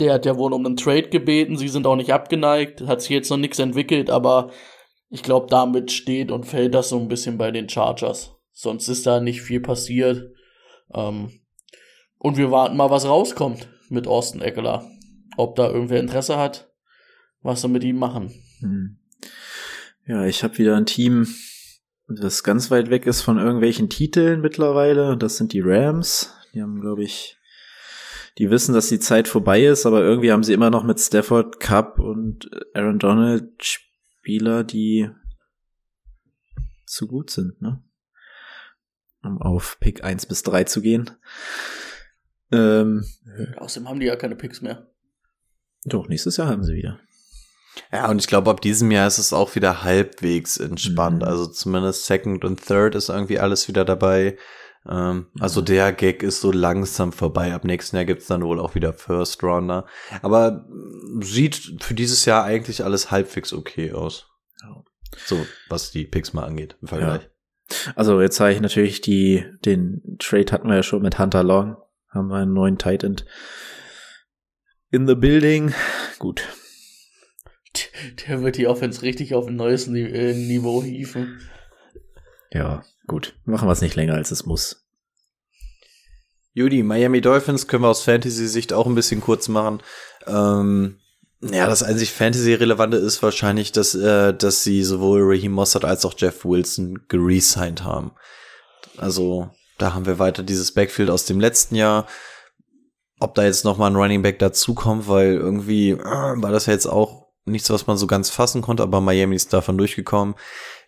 Der hat ja wohl um einen Trade gebeten. Sie sind auch nicht abgeneigt. Hat sich jetzt noch nichts entwickelt, aber ich glaube, damit steht und fällt das so ein bisschen bei den Chargers. Sonst ist da nicht viel passiert. Ähm, und wir warten mal, was rauskommt mit Austin Eckler. Ob da irgendwer Interesse hat, was wir mit ihm machen. Hm. Ja, ich habe wieder ein Team, das ganz weit weg ist von irgendwelchen Titeln mittlerweile. Das sind die Rams. Die haben, glaube ich, die wissen, dass die Zeit vorbei ist, aber irgendwie haben sie immer noch mit Stafford, Cup und Aaron Donald Spieler, die zu gut sind, ne? Um auf Pick 1 bis 3 zu gehen. Ähm, Außerdem haben die ja keine Picks mehr. Doch, nächstes Jahr haben sie wieder. Ja, und ich glaube, ab diesem Jahr ist es auch wieder halbwegs entspannt. Mhm. Also zumindest Second und Third ist irgendwie alles wieder dabei. Ähm, also der Gag ist so langsam vorbei. Ab nächsten Jahr gibt's dann wohl auch wieder First Rounder. Aber sieht für dieses Jahr eigentlich alles halbwegs okay aus. So, was die Picks mal angeht im Vergleich. Ja. Also jetzt zeige ich natürlich die, den Trade hatten wir ja schon mit Hunter Long. Haben wir einen neuen Tight End in the building. Gut. Der wird die Offense richtig auf ein neues äh, Niveau hieven. Ja, gut. Machen wir es nicht länger, als es muss. Judy, Miami Dolphins können wir aus Fantasy-Sicht auch ein bisschen kurz machen. Ähm, ja, das einzig Fantasy-Relevante ist wahrscheinlich, dass, äh, dass sie sowohl Raheem Mossad als auch Jeff Wilson geresigned haben. Also, da haben wir weiter dieses Backfield aus dem letzten Jahr. Ob da jetzt noch mal ein Running Back dazukommt, weil irgendwie äh, war das ja jetzt auch nichts, was man so ganz fassen konnte, aber Miami ist davon durchgekommen.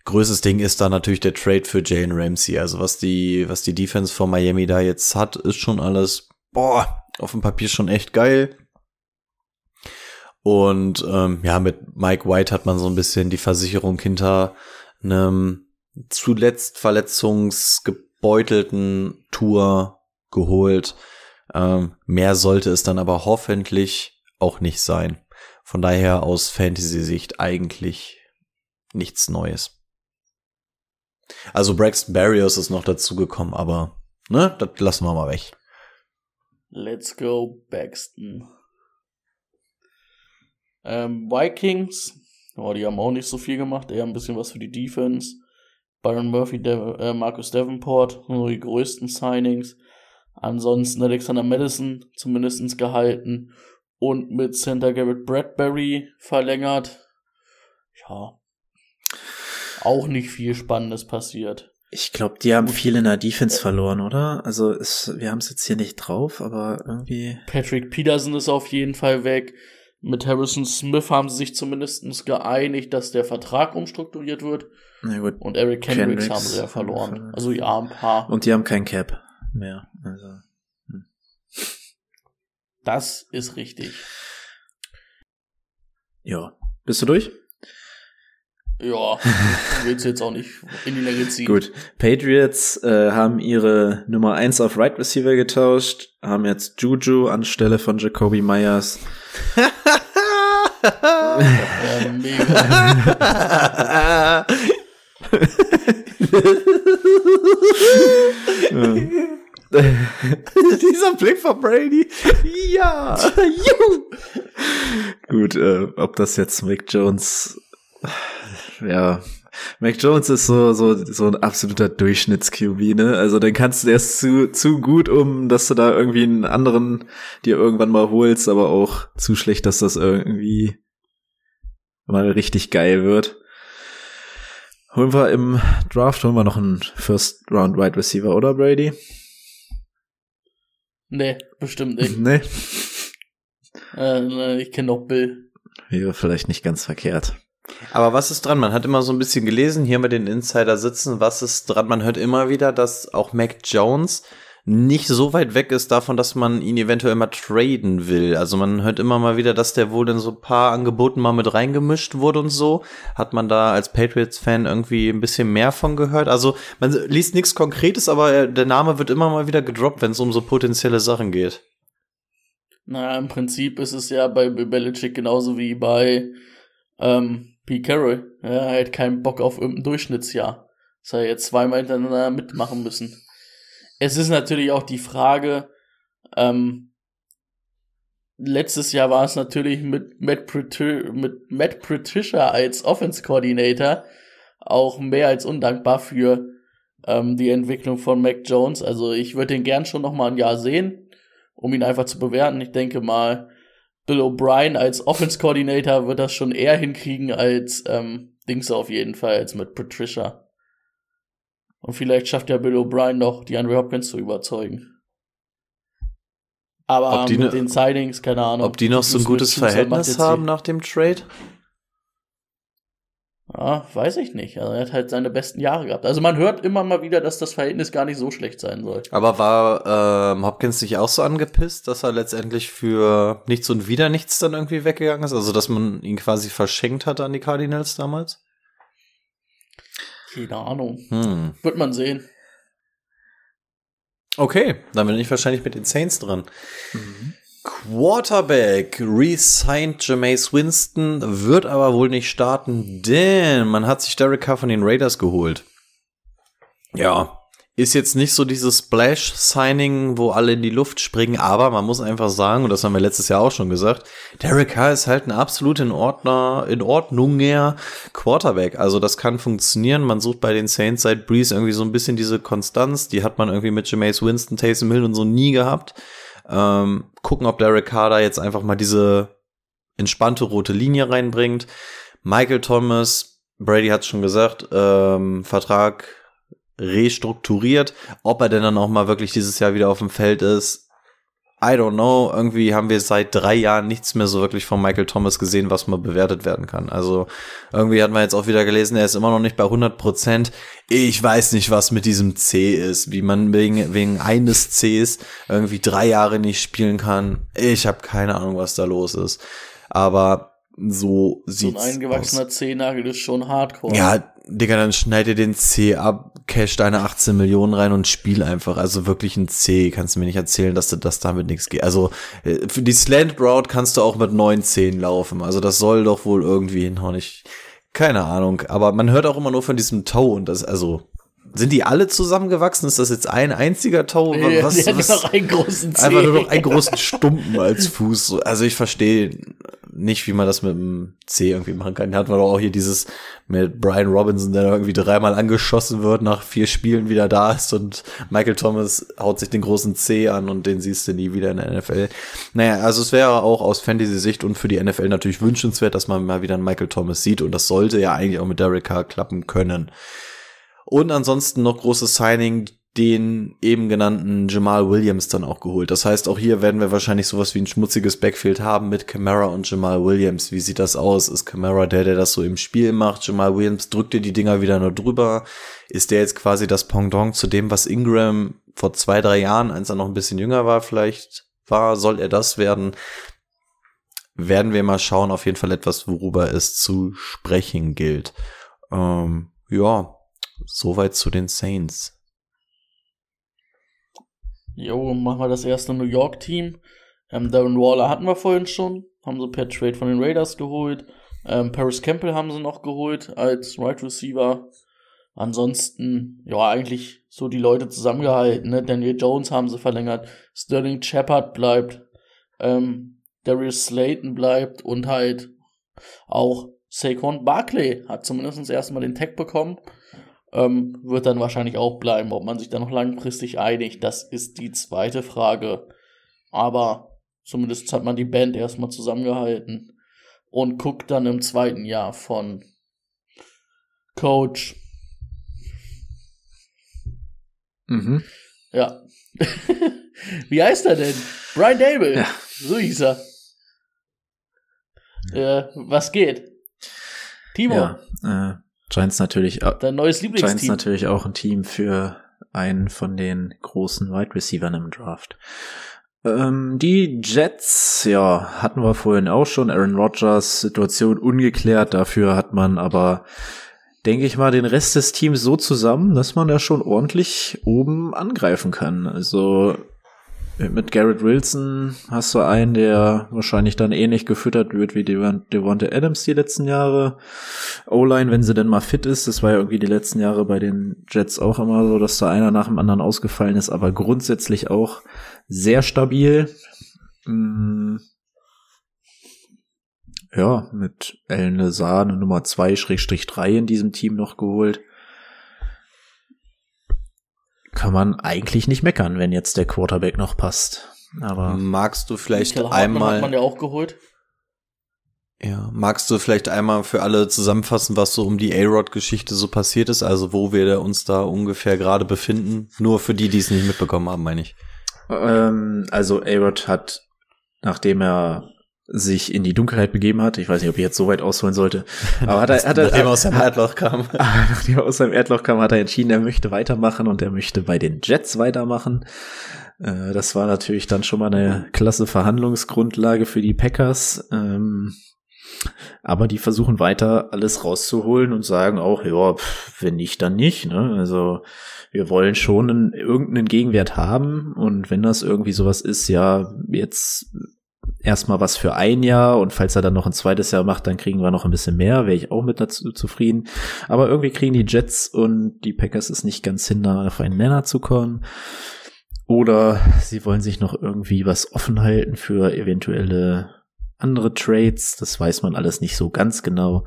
Größtes Ding ist da natürlich der Trade für Jalen Ramsey. Also was die, was die Defense von Miami da jetzt hat, ist schon alles, boah, auf dem Papier schon echt geil. Und ähm, ja, mit Mike White hat man so ein bisschen die Versicherung hinter einem zuletzt verletzungsgebeutelten Tour geholt. Ähm, mehr sollte es dann aber hoffentlich auch nicht sein. Von daher aus Fantasy-Sicht eigentlich nichts Neues. Also Braxton Barriers ist noch dazugekommen, aber ne, das lassen wir mal weg. Let's go Baxton. Ähm, Vikings, oh, die haben auch nicht so viel gemacht, eher ein bisschen was für die Defense. Byron Murphy, De äh, Marcus Davenport, so die größten Signings. Ansonsten Alexander Madison zumindest gehalten und mit Center Garrett Bradbury verlängert. Ja, auch nicht viel Spannendes passiert. Ich glaube, die haben viel in der Defense verloren, oder? Also ist, wir haben es jetzt hier nicht drauf, aber irgendwie. Patrick Peterson ist auf jeden Fall weg. Mit Harrison Smith haben sie sich zumindest geeinigt, dass der Vertrag umstrukturiert wird. Na gut. Und Eric Kendricks, Kendricks haben sie ja verloren. Also ja, ein paar. Und die haben kein Cap mehr. Also. Hm. Das ist richtig. Ja. Bist du durch? Ja, willst du jetzt auch nicht in die Länge ziehen. Gut. Patriots äh, haben ihre Nummer 1 auf Right Receiver getauscht, haben jetzt Juju anstelle von Jacoby Myers. ja, mega. Dieser Blick von Brady. Ja. Gut, äh, ob das jetzt Mick Jones ja, Mac Jones ist so, so, so ein absoluter Durchschnitts-QB, ne? Also den kannst du, der ist zu, zu gut, um, dass du da irgendwie einen anderen dir irgendwann mal holst, aber auch zu schlecht, dass das irgendwie mal richtig geil wird. Holen wir im Draft, holen wir noch einen First Round Wide Receiver, oder Brady? Nee, bestimmt nicht. nee. Äh, ich kenne doch Bill. Wäre vielleicht nicht ganz verkehrt. Aber was ist dran? Man hat immer so ein bisschen gelesen, hier mit den Insider sitzen, was ist dran? Man hört immer wieder, dass auch Mac Jones nicht so weit weg ist davon, dass man ihn eventuell mal traden will. Also man hört immer mal wieder, dass der wohl in so ein paar Angeboten mal mit reingemischt wurde und so. Hat man da als Patriots-Fan irgendwie ein bisschen mehr von gehört? Also man liest nichts Konkretes, aber der Name wird immer mal wieder gedroppt, wenn es um so potenzielle Sachen geht. Naja, im Prinzip ist es ja bei Belichick genauso wie bei ähm, Pete Carroll, er hat keinen Bock auf irgendein Durchschnittsjahr. Das hat er jetzt zweimal hintereinander mitmachen müssen. Es ist natürlich auch die Frage, ähm, letztes Jahr war es natürlich mit Matt, Patri mit Matt Patricia als Offense Coordinator auch mehr als undankbar für ähm, die Entwicklung von Mac Jones. Also ich würde den gern schon noch mal ein Jahr sehen, um ihn einfach zu bewerten. Ich denke mal, Bill O'Brien als Offense Coordinator wird das schon eher hinkriegen als ähm, Dings auf jeden Fall, als mit Patricia. Und vielleicht schafft ja Bill O'Brien noch, die Andrew Hopkins zu überzeugen. Aber ob die mit ne, den Sightings, keine Ahnung. Ob die noch so ein gutes Verhältnis haben nach dem Trade? Ja, weiß ich nicht. Also er hat halt seine besten Jahre gehabt. Also man hört immer mal wieder, dass das Verhältnis gar nicht so schlecht sein soll. Aber war ähm, Hopkins sich auch so angepisst, dass er letztendlich für nichts und wieder nichts dann irgendwie weggegangen ist? Also dass man ihn quasi verschenkt hat an die Cardinals damals? Keine Ahnung. Hm. Wird man sehen. Okay, dann bin ich wahrscheinlich mit den Saints dran. Mhm. Quarterback re-signed Jameis Winston, wird aber wohl nicht starten, denn man hat sich Derek Carr von den Raiders geholt. Ja, ist jetzt nicht so dieses Splash-Signing, wo alle in die Luft springen, aber man muss einfach sagen, und das haben wir letztes Jahr auch schon gesagt, Derek Carr ist halt ein absolut in Ordner, in Ordnunger Quarterback. Also das kann funktionieren. Man sucht bei den Saints seit Breeze irgendwie so ein bisschen diese Konstanz. Die hat man irgendwie mit Jameis Winston, Taysom Hill und so nie gehabt. Ähm, gucken, ob Derek Carr da jetzt einfach mal diese entspannte rote Linie reinbringt. Michael Thomas, Brady hat schon gesagt, ähm, Vertrag restrukturiert. Ob er denn dann auch mal wirklich dieses Jahr wieder auf dem Feld ist, I don't know. Irgendwie haben wir seit drei Jahren nichts mehr so wirklich von Michael Thomas gesehen, was mal bewertet werden kann. Also irgendwie hat man jetzt auch wieder gelesen, er ist immer noch nicht bei 100 Prozent. Ich weiß nicht, was mit diesem C ist, wie man wegen, wegen eines Cs irgendwie drei Jahre nicht spielen kann. Ich habe keine Ahnung, was da los ist. Aber so sieht So ein eingewachsener C-Nagel ist schon hardcore. Ja, Digga, dann schneid dir den C ab, cash deine 18 Millionen rein und spiel einfach. Also wirklich ein C. Kannst du mir nicht erzählen, dass du das damit nichts geht. Also äh, für die Slant Route kannst du auch mit 9 10 laufen. Also das soll doch wohl irgendwie hinhauen. Ich, keine Ahnung. Aber man hört auch immer nur von diesem Toe und das, also sind die alle zusammengewachsen? Ist das jetzt ein einziger? Nee, was, hat was, noch einen großen Zeh. Einfach nur noch einen großen Stumpen als Fuß. Also ich verstehe nicht, wie man das mit dem C irgendwie machen kann. Da hat man doch auch hier dieses mit Brian Robinson, der irgendwie dreimal angeschossen wird, nach vier Spielen wieder da ist und Michael Thomas haut sich den großen C an und den siehst du nie wieder in der NFL. Naja, also es wäre auch aus Fantasy-Sicht und für die NFL natürlich wünschenswert, dass man mal wieder einen Michael Thomas sieht und das sollte ja eigentlich auch mit Derek Carr klappen können. Und ansonsten noch großes Signing, den eben genannten Jamal Williams dann auch geholt. Das heißt, auch hier werden wir wahrscheinlich sowas wie ein schmutziges Backfield haben mit Camara und Jamal Williams. Wie sieht das aus? Ist Camara der, der das so im Spiel macht? Jamal Williams drückt dir die Dinger wieder nur drüber. Ist der jetzt quasi das Pendant zu dem, was Ingram vor zwei, drei Jahren, als er noch ein bisschen jünger war, vielleicht war? Soll er das werden? Werden wir mal schauen. Auf jeden Fall etwas, worüber es zu sprechen gilt. Ähm, ja, soweit zu den Saints. Jo, machen wir das erste New York-Team. Ähm, Darren Waller hatten wir vorhin schon. Haben sie per Trade von den Raiders geholt. Ähm, Paris Campbell haben sie noch geholt als Right Receiver. Ansonsten, ja, eigentlich so die Leute zusammengehalten. Ne? Daniel Jones haben sie verlängert. Sterling Shepard bleibt. Ähm, Darius Slayton bleibt. Und halt auch Saquon Barkley hat zumindest erstmal den Tag bekommen ähm, wird dann wahrscheinlich auch bleiben. Ob man sich da noch langfristig einigt, das ist die zweite Frage. Aber zumindest hat man die Band erstmal zusammengehalten und guckt dann im zweiten Jahr von Coach. Mhm. Ja. Wie heißt er denn? Brian Dable. Ja. So hieß er. Äh, was geht? Timo. Ja, äh, Giants natürlich, Dein neues Lieblingsteam. Giants natürlich auch ein Team für einen von den großen Wide Receivern im Draft. Ähm, die Jets, ja, hatten wir vorhin auch schon. Aaron Rodgers, Situation ungeklärt. Dafür hat man aber, denke ich mal, den Rest des Teams so zusammen, dass man da schon ordentlich oben angreifen kann. Also mit Garrett Wilson hast du einen, der wahrscheinlich dann ähnlich gefüttert wird wie Devonta Adams die letzten Jahre. O-Line, wenn sie denn mal fit ist, das war ja irgendwie die letzten Jahre bei den Jets auch immer so, dass da einer nach dem anderen ausgefallen ist, aber grundsätzlich auch sehr stabil. Mm. Ja, mit Ellen Lazar eine Nummer 2 Schrägstrich 3 in diesem Team noch geholt kann man eigentlich nicht meckern, wenn jetzt der Quarterback noch passt. Aber magst du vielleicht Michael einmal hat man ja auch geholt. ja, magst du vielleicht einmal für alle zusammenfassen, was so um die A-Rod-Geschichte so passiert ist, also wo wir uns da ungefähr gerade befinden? Nur für die, die es nicht mitbekommen haben, meine ich. ähm, also A-Rod hat, nachdem er sich in die Dunkelheit begeben hat. Ich weiß nicht, ob ich jetzt so weit ausholen sollte. Aber hat er, hat er, Nachdem er aus seinem Erdloch kam. nachdem er aus seinem Erdloch kam, hat er entschieden, er möchte weitermachen und er möchte bei den Jets weitermachen. Äh, das war natürlich dann schon mal eine klasse Verhandlungsgrundlage für die Packers. Ähm, Aber die versuchen weiter alles rauszuholen und sagen auch, ja, pff, wenn nicht, dann nicht. Ne? Also wir wollen schon einen, irgendeinen Gegenwert haben und wenn das irgendwie sowas ist, ja, jetzt erstmal was für ein Jahr und falls er dann noch ein zweites Jahr macht, dann kriegen wir noch ein bisschen mehr, wäre ich auch mit dazu zufrieden. Aber irgendwie kriegen die Jets und die Packers es nicht ganz hin, da auf einen Nenner zu kommen. Oder sie wollen sich noch irgendwie was offen halten für eventuelle andere Trades. Das weiß man alles nicht so ganz genau.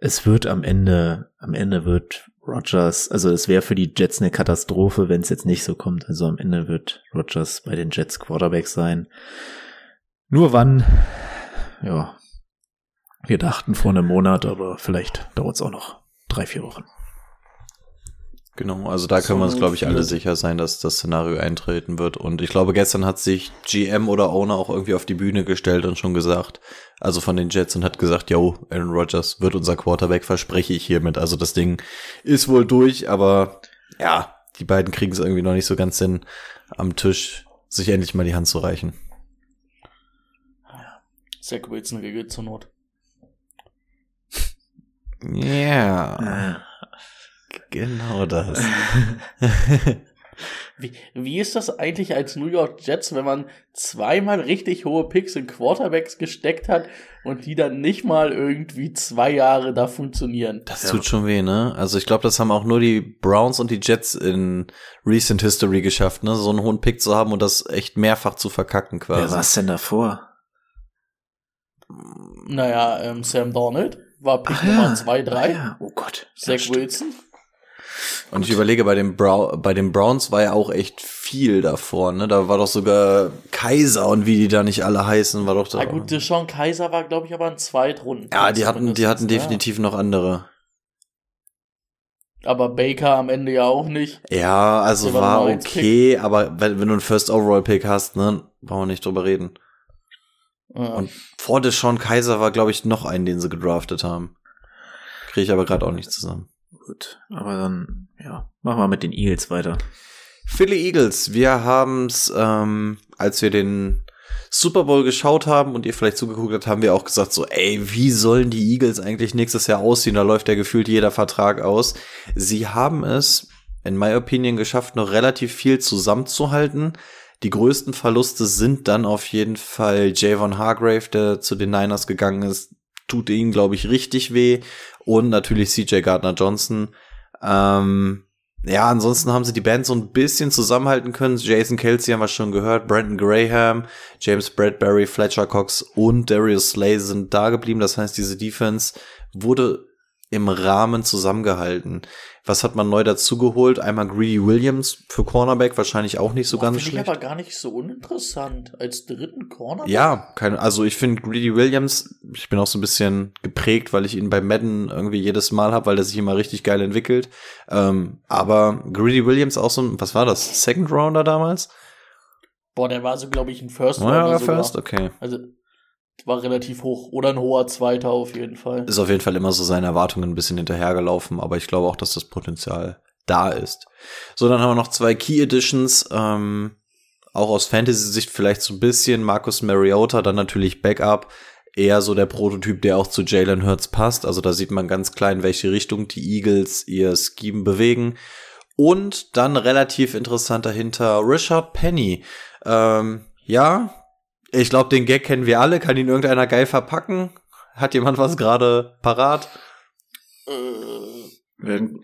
Es wird am Ende, am Ende wird Rogers, also es wäre für die Jets eine Katastrophe, wenn es jetzt nicht so kommt. Also am Ende wird Rogers bei den Jets Quarterback sein. Nur wann? Ja. Wir dachten vor einem Monat, aber vielleicht dauert es auch noch drei, vier Wochen. Genau, also da können wir uns, glaube ich, alle sicher sein, dass das Szenario eintreten wird. Und ich glaube, gestern hat sich GM oder Owner auch irgendwie auf die Bühne gestellt und schon gesagt, also von den Jets und hat gesagt, yo, Aaron Rodgers wird unser Quarterback, verspreche ich hiermit. Also das Ding ist wohl durch, aber ja, die beiden kriegen es irgendwie noch nicht so ganz hin, am Tisch sich endlich mal die Hand zu reichen. Zach Wilson regelt zur Not. Ja. Yeah. Genau das. wie, wie ist das eigentlich als New York Jets, wenn man zweimal richtig hohe Picks in Quarterbacks gesteckt hat und die dann nicht mal irgendwie zwei Jahre da funktionieren? Das tut schon weh, ne? Also ich glaube, das haben auch nur die Browns und die Jets in Recent History geschafft, ne? So einen hohen Pick zu haben und das echt mehrfach zu verkacken quasi. Wer war's denn davor? Naja, ähm, Sam Donald war Pick Ach, Nummer 2, 3. Ja. Oh Gott. Zach ja, Wilson. Und ich überlege, bei den, bei den Browns war ja auch echt viel davor, ne? Da war doch sogar Kaiser und wie die da nicht alle heißen, war doch da. Ja gut, Deshaun Kaiser war, glaube ich, aber ein Zweitrunden. Ja, die hatten, die hatten definitiv ja. noch andere. Aber Baker am Ende ja auch nicht. Ja, also war okay, Pick. aber wenn, wenn du einen First Overall Pick hast, ne, brauchen wir nicht drüber reden. Ja. Und vor Deshaun Kaiser war, glaube ich, noch einen, den sie gedraftet haben. Kriege ich aber gerade auch nicht zusammen. Gut, aber dann, ja, machen wir mit den Eagles weiter. Philly Eagles, wir haben's, ähm, als wir den Super Bowl geschaut haben und ihr vielleicht zugeguckt habt, haben wir auch gesagt so, ey, wie sollen die Eagles eigentlich nächstes Jahr aussehen? Da läuft ja gefühlt jeder Vertrag aus. Sie haben es, in my opinion, geschafft, noch relativ viel zusammenzuhalten. Die größten Verluste sind dann auf jeden Fall Javon Hargrave, der zu den Niners gegangen ist. Tut ihnen, glaube ich, richtig weh und natürlich CJ Gardner Johnson. Ähm, ja, ansonsten haben sie die Band so ein bisschen zusammenhalten können. Jason Kelsey haben wir schon gehört, Brandon Graham, James Bradbury, Fletcher Cox und Darius Slay sind da geblieben. Das heißt, diese Defense wurde im Rahmen zusammengehalten. Was hat man neu dazugeholt? Einmal Greedy Williams für Cornerback, wahrscheinlich auch nicht so Boah, ganz schlecht. Ich aber gar nicht so uninteressant als dritten Cornerback. Ja, kein, also ich finde Greedy Williams, ich bin auch so ein bisschen geprägt, weil ich ihn bei Madden irgendwie jedes Mal habe, weil der sich immer richtig geil entwickelt. Ähm, aber Greedy Williams auch so ein, was war das? Second Rounder damals? Boah, der war so, glaube ich, ein First Rounder. Ja, First, okay. Also war relativ hoch oder ein hoher Zweiter auf jeden Fall. Ist auf jeden Fall immer so seine Erwartungen ein bisschen hinterhergelaufen, aber ich glaube auch, dass das Potenzial da ist. So, dann haben wir noch zwei Key Editions, ähm, auch aus Fantasy-Sicht vielleicht so ein bisschen. Marcus Mariota, dann natürlich Backup. Eher so der Prototyp, der auch zu Jalen Hurts passt. Also da sieht man ganz klein, in welche Richtung die Eagles ihr Scheme bewegen. Und dann relativ interessant dahinter Richard Penny. Ähm, ja, ich glaube, den Gag kennen wir alle. Kann ihn irgendeiner geil verpacken? Hat jemand was gerade parat? Äh, werden,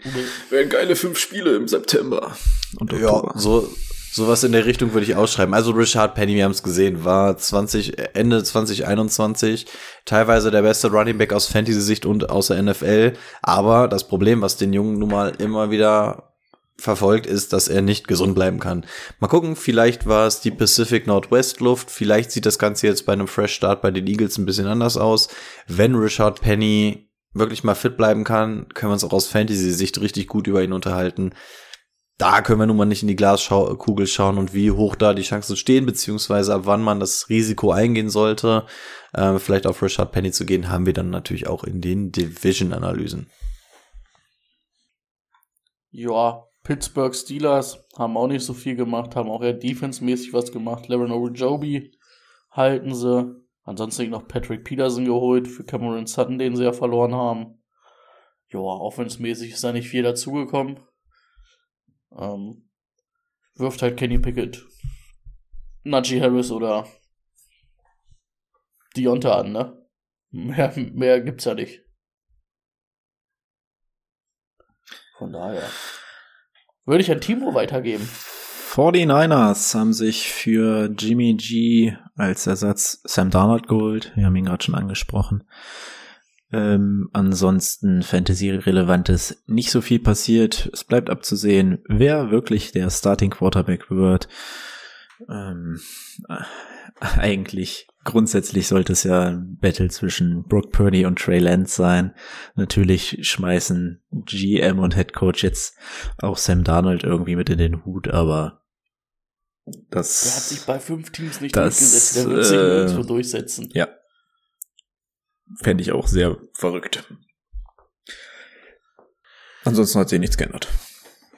werden geile fünf Spiele im September. Und ja, so sowas in der Richtung würde ich ausschreiben. Also Richard Penny, wir haben es gesehen, war 20 Ende 2021 teilweise der beste Running Back aus Fantasy-Sicht und aus der NFL. Aber das Problem, was den Jungen nun mal immer wieder verfolgt, ist, dass er nicht gesund bleiben kann. Mal gucken, vielleicht war es die Pacific Northwest Luft, vielleicht sieht das Ganze jetzt bei einem Fresh Start bei den Eagles ein bisschen anders aus. Wenn Richard Penny wirklich mal fit bleiben kann, können wir uns auch aus Fantasy-Sicht richtig gut über ihn unterhalten. Da können wir nun mal nicht in die Glaskugel schauen und wie hoch da die Chancen stehen, beziehungsweise ab wann man das Risiko eingehen sollte, äh, vielleicht auf Richard Penny zu gehen, haben wir dann natürlich auch in den Division-Analysen. Ja, Pittsburgh Steelers haben auch nicht so viel gemacht, haben auch eher defensemäßig was gemacht. Levin Ojobi halten sie. Ansonsten noch Patrick Peterson geholt für Cameron Sutton, den sie ja verloren haben. Joa, offensmäßig ist da nicht viel dazugekommen. Ähm, wirft halt Kenny Pickett, Najee Harris oder Deonta an, ne? Mehr, mehr gibt's ja nicht. Von daher. Würde ich an Timo weitergeben. 49ers haben sich für Jimmy G als Ersatz Sam Darnold geholt. Wir haben ihn gerade schon angesprochen. Ähm, ansonsten Fantasy-relevantes nicht so viel passiert. Es bleibt abzusehen, wer wirklich der Starting Quarterback wird. Ähm, äh, eigentlich grundsätzlich sollte es ja ein Battle zwischen Brooke Purdy und Trey Lance sein. Natürlich schmeißen GM und Head Coach jetzt auch Sam Darnold irgendwie mit in den Hut, aber das. Der hat sich bei fünf Teams nicht das, durchgesetzt. Der wird sich äh, nirgendwo durchsetzen. Ja. Fände ich auch sehr verrückt. Ansonsten hat sich nichts geändert.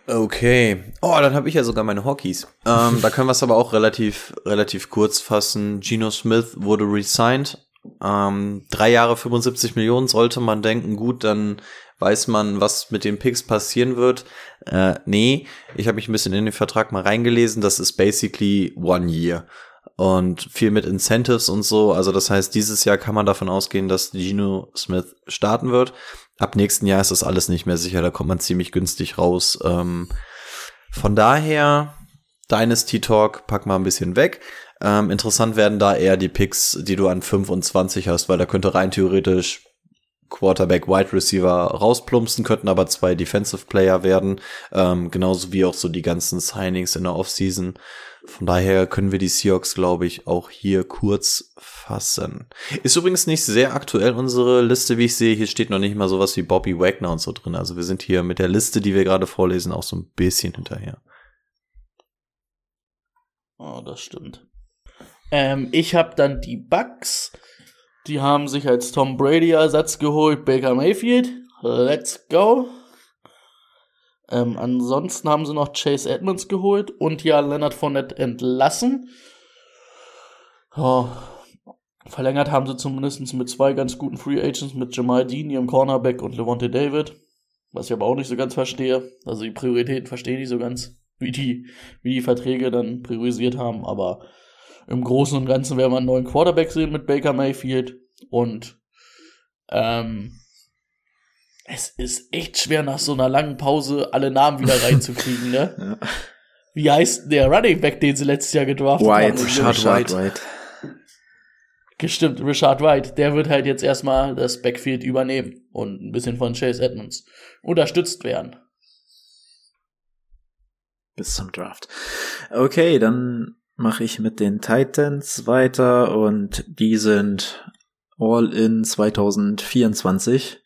Okay. Oh, dann habe ich ja sogar meine Hockeys. Ähm, da können wir es aber auch relativ, relativ kurz fassen. Geno Smith wurde resigned. Ähm, drei Jahre 75 Millionen sollte man denken, gut, dann weiß man, was mit den Picks passieren wird. Äh, nee, ich habe mich ein bisschen in den Vertrag mal reingelesen. Das ist basically one year. Und viel mit Incentives und so. Also das heißt, dieses Jahr kann man davon ausgehen, dass Geno Smith starten wird. Ab nächsten Jahr ist das alles nicht mehr sicher, da kommt man ziemlich günstig raus. Ähm, von daher, Dynasty Talk, pack mal ein bisschen weg. Ähm, interessant werden da eher die Picks, die du an 25 hast, weil da könnte rein theoretisch Quarterback, Wide Receiver rausplumpsen, könnten aber zwei Defensive Player werden, ähm, genauso wie auch so die ganzen Signings in der Offseason. Von daher können wir die Seahawks, glaube ich, auch hier kurz fassen. Ist übrigens nicht sehr aktuell unsere Liste, wie ich sehe. Hier steht noch nicht mal sowas wie Bobby Wagner und so drin. Also wir sind hier mit der Liste, die wir gerade vorlesen, auch so ein bisschen hinterher. Oh, das stimmt. Ähm, ich habe dann die Bucks. Die haben sich als Tom Brady Ersatz geholt, Baker Mayfield. Let's go. Ähm, ansonsten haben sie noch Chase Edmonds geholt und ja Leonard Fournette entlassen. Oh, verlängert haben sie zumindest mit zwei ganz guten Free Agents, mit Jamal Dean, ihrem Cornerback und Levante David. Was ich aber auch nicht so ganz verstehe. Also die Prioritäten verstehe ich nicht so ganz, wie die, wie die Verträge dann priorisiert haben. Aber im Großen und Ganzen werden wir einen neuen Quarterback sehen mit Baker Mayfield. Und ähm, es ist echt schwer, nach so einer langen Pause alle Namen wieder reinzukriegen, ne? Ja. Wie heißt der Running Back, den sie letztes Jahr gedraftet White, haben? Richard White. White. Gestimmt, Richard White. Der wird halt jetzt erstmal das Backfield übernehmen und ein bisschen von Chase Edmonds unterstützt werden. Bis zum Draft. Okay, dann mache ich mit den Titans weiter und die sind all in 2024.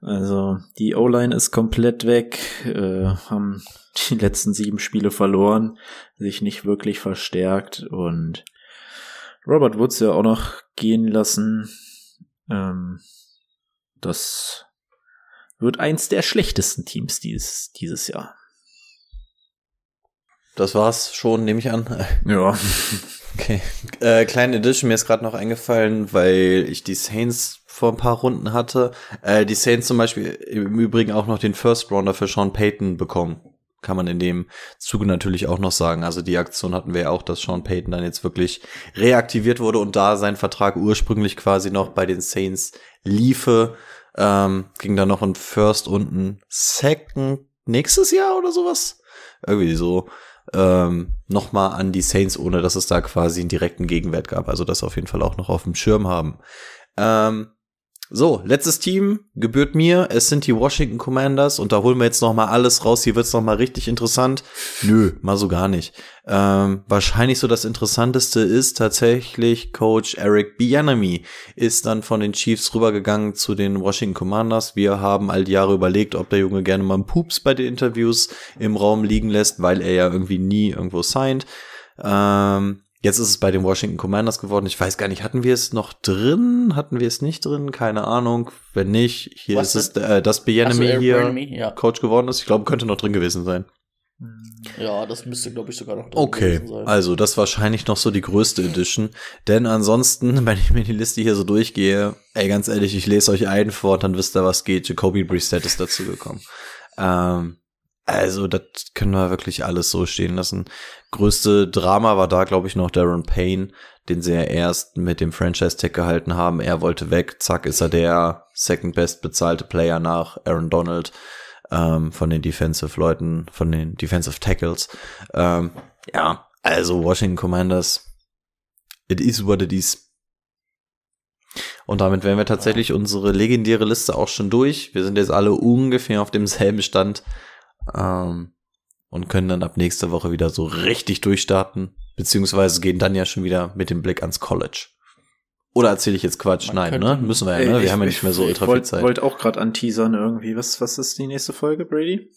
Also die O-Line ist komplett weg, äh, haben die letzten sieben Spiele verloren, sich nicht wirklich verstärkt und Robert Woods ja auch noch gehen lassen. Ähm, das wird eins der schlechtesten Teams dieses, dieses Jahr. Das war's schon, nehme ich an. Ja. Okay. Äh, kleine Edition, mir ist gerade noch eingefallen, weil ich die Saints vor ein paar Runden hatte. Äh, die Saints zum Beispiel im Übrigen auch noch den First Rounder für Sean Payton bekommen. Kann man in dem Zuge natürlich auch noch sagen. Also die Aktion hatten wir ja auch, dass Sean Payton dann jetzt wirklich reaktiviert wurde und da sein Vertrag ursprünglich quasi noch bei den Saints liefe, ähm, ging dann noch ein First und ein Second nächstes Jahr oder sowas. Irgendwie so ähm, nochmal an die Saints, ohne dass es da quasi einen direkten Gegenwert gab. Also das auf jeden Fall auch noch auf dem Schirm haben. Ähm, so, letztes Team gebührt mir. Es sind die Washington Commanders und da holen wir jetzt noch mal alles raus. Hier wird's noch mal richtig interessant. Nö, mal so gar nicht. Ähm, wahrscheinlich so das Interessanteste ist tatsächlich Coach Eric Bieniemy ist dann von den Chiefs rübergegangen zu den Washington Commanders. Wir haben all die Jahre überlegt, ob der Junge gerne mal einen Pups bei den Interviews im Raum liegen lässt, weil er ja irgendwie nie irgendwo signed. Ähm, Jetzt ist es bei den Washington Commanders geworden. Ich weiß gar nicht, hatten wir es noch drin? Hatten wir es nicht drin? Keine Ahnung. Wenn nicht, hier Was ist es, äh, dass Bienemy so, hier ja. Coach geworden ist. Ich glaube, könnte noch drin gewesen sein. Ja, das müsste, glaube ich, sogar noch drin Okay, gewesen sein. also das ist wahrscheinlich noch so die größte Edition. Denn ansonsten, wenn ich mir die Liste hier so durchgehe, ey, ganz ehrlich, ich lese euch einen vor, dann wisst ihr, was geht. Jacoby Brissett ist dazu gekommen. Ähm, also, das können wir wirklich alles so stehen lassen. Größte Drama war da, glaube ich, noch Darren Payne, den sie ja erst mit dem Franchise-Tag gehalten haben. Er wollte weg, zack, ist er der second best bezahlte Player nach Aaron Donald ähm, von den Defensive-Leuten, von den Defensive Tackles. Ähm, ja, also Washington Commanders, it is what it is. Und damit wären wir tatsächlich unsere legendäre Liste auch schon durch. Wir sind jetzt alle ungefähr auf demselben Stand ähm, und können dann ab nächster Woche wieder so richtig durchstarten, beziehungsweise gehen dann ja schon wieder mit dem Blick ans College. Oder erzähle ich jetzt Quatsch? Man Nein, könnte- ne? Müssen wir ja, ne? Wir haben ja nicht mehr so ultra viel wollte Zeit. wollt auch gerade anteasern irgendwie. Was, was ist die nächste Folge, Brady?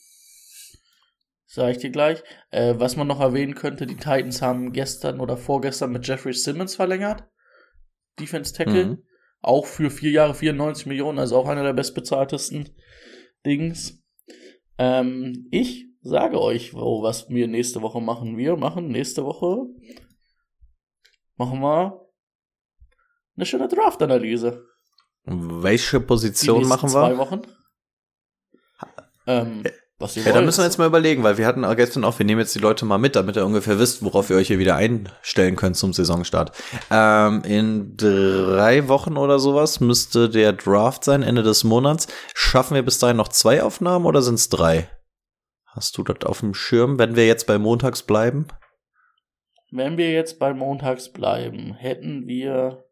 Sag ich dir gleich. Äh, was man noch erwähnen könnte, die Titans haben gestern oder vorgestern mit Jeffrey Simmons verlängert. Defense Tackle. Mhm. Auch für vier Jahre 94 Millionen, also auch einer der bestbezahltesten Dings. Ähm, ich sage euch, wo, was wir nächste Woche machen. Wir machen nächste Woche machen wir eine schöne Draft-Analyse. Welche Position machen zwei wir? Wochen. Ähm, was ihr Ja, da wollt. müssen wir jetzt mal überlegen, weil wir hatten gestern auch, wir nehmen jetzt die Leute mal mit, damit ihr ungefähr wisst, worauf ihr euch hier wieder einstellen könnt zum Saisonstart. Ähm, in drei Wochen oder sowas müsste der Draft sein, Ende des Monats. Schaffen wir bis dahin noch zwei Aufnahmen oder sind es drei? Hast du das auf dem Schirm, wenn wir jetzt bei montags bleiben? Wenn wir jetzt bei montags bleiben, hätten wir.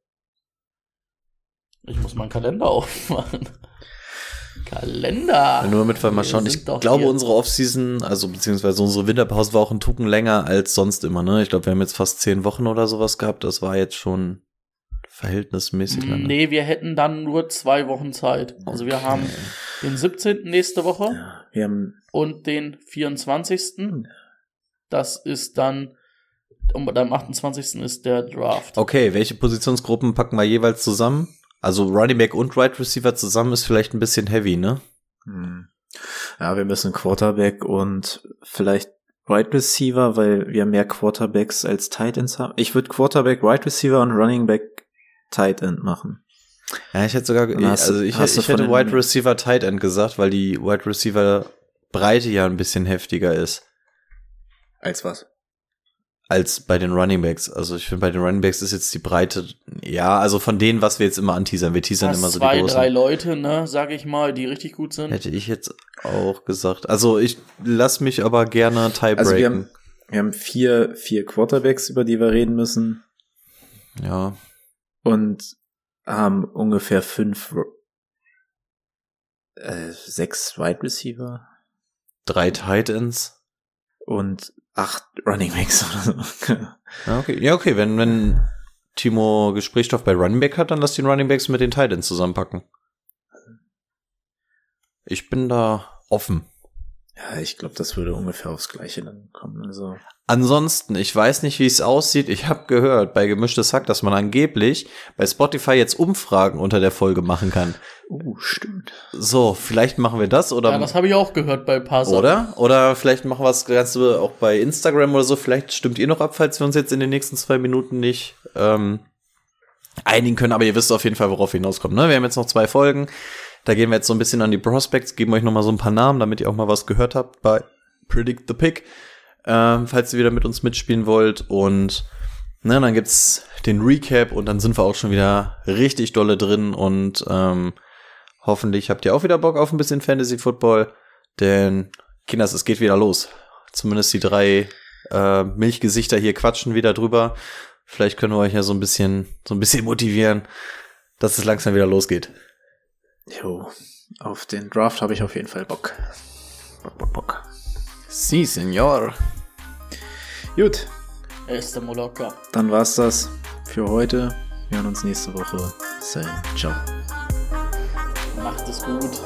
Ich muss meinen Kalender aufmachen. Kalender! Nur damit wir mal schauen. Ich glaube, hier. unsere Offseason, also beziehungsweise unsere Winterpause war auch ein Tucken länger als sonst immer, ne? Ich glaube, wir haben jetzt fast zehn Wochen oder sowas gehabt. Das war jetzt schon verhältnismäßig lange. Nee, wir hätten dann nur zwei Wochen Zeit. Also wir haben den 17. nächste Woche Ja, wir haben und den 24. Das ist dann. Und am 28. ist der Draft. Okay, welche Positionsgruppen packen wir jeweils zusammen? Also Running Back und Right Receiver zusammen ist vielleicht ein bisschen heavy, ne? Hm. Ja, wir müssen Quarterback und vielleicht Wide Receiver, weil wir mehr Quarterbacks als Tight Ends haben. Ich würde Quarterback, Wide Receiver und Running Back Tight End machen. Ja, ich hätte sogar, hast also ich, hast du ich hätte Wide Receiver Tight End gesagt, weil die Wide Receiver Breite ja ein bisschen heftiger ist Als was? Als bei den Running Backs. Also ich finde, bei den Running Backs ist jetzt die Breite, ja, also von denen, was wir jetzt immer anteasern. Wir teasern Hast immer so zwei, die großen. drei Leute, ne, sag ich mal, die richtig gut sind. Hätte ich jetzt auch gesagt. Also ich lass mich aber gerne tiebreaken. Also wir haben, wir haben vier, vier Quarterbacks, über die wir reden müssen ja. und haben ungefähr fünf, äh, sechs Wide Receiver Drei Tight Ends. und acht Running Backs oder so. Ja, okay. Ja, okay. Wenn, wenn Timo Gesprächsstoff bei Running Back hat, dann lass den Running Backs mit den Tight Ends zusammenpacken. Ich bin da offen. Ja, ich glaube, das würde ungefähr aufs Gleiche dann kommen. Also Ansonsten, ich weiß nicht, wie es aussieht. Ich habe gehört bei Gemischtes Hack, dass man angeblich bei Spotify jetzt Umfragen unter der Folge machen kann. Uh, stimmt. So, vielleicht machen wir das oder ja, das habe ich auch gehört bei ein paar Sachen. oder oder vielleicht machen wir das Ganze auch bei Instagram oder so. Vielleicht stimmt ihr noch ab, falls wir uns jetzt in den nächsten zwei Minuten nicht ähm, einigen können. Aber ihr wisst auf jeden Fall, worauf wir hinauskommen. Ne? Wir haben jetzt noch zwei Folgen. Da gehen wir jetzt so ein bisschen an die Prospects, geben euch noch mal so ein paar Namen, damit ihr auch mal was gehört habt bei Predict the Pick, ähm, falls ihr wieder mit uns mitspielen wollt. Und ne, dann gibt's den Recap und dann sind wir auch schon wieder richtig dolle drin und ähm, hoffentlich habt ihr auch wieder Bock auf ein bisschen Fantasy Football, denn Kinders, es geht wieder los. Zumindest die drei äh, Milchgesichter hier quatschen wieder drüber. Vielleicht können wir euch ja so ein bisschen, so ein bisschen motivieren, dass es langsam wieder losgeht. Jo, auf den Draft habe ich auf jeden Fall Bock. Bock, Bock, Bock. Si, Senor. Gut, Este Moloka. dann war's das für heute. Wir hören uns nächste Woche. Ciao. Macht es gut.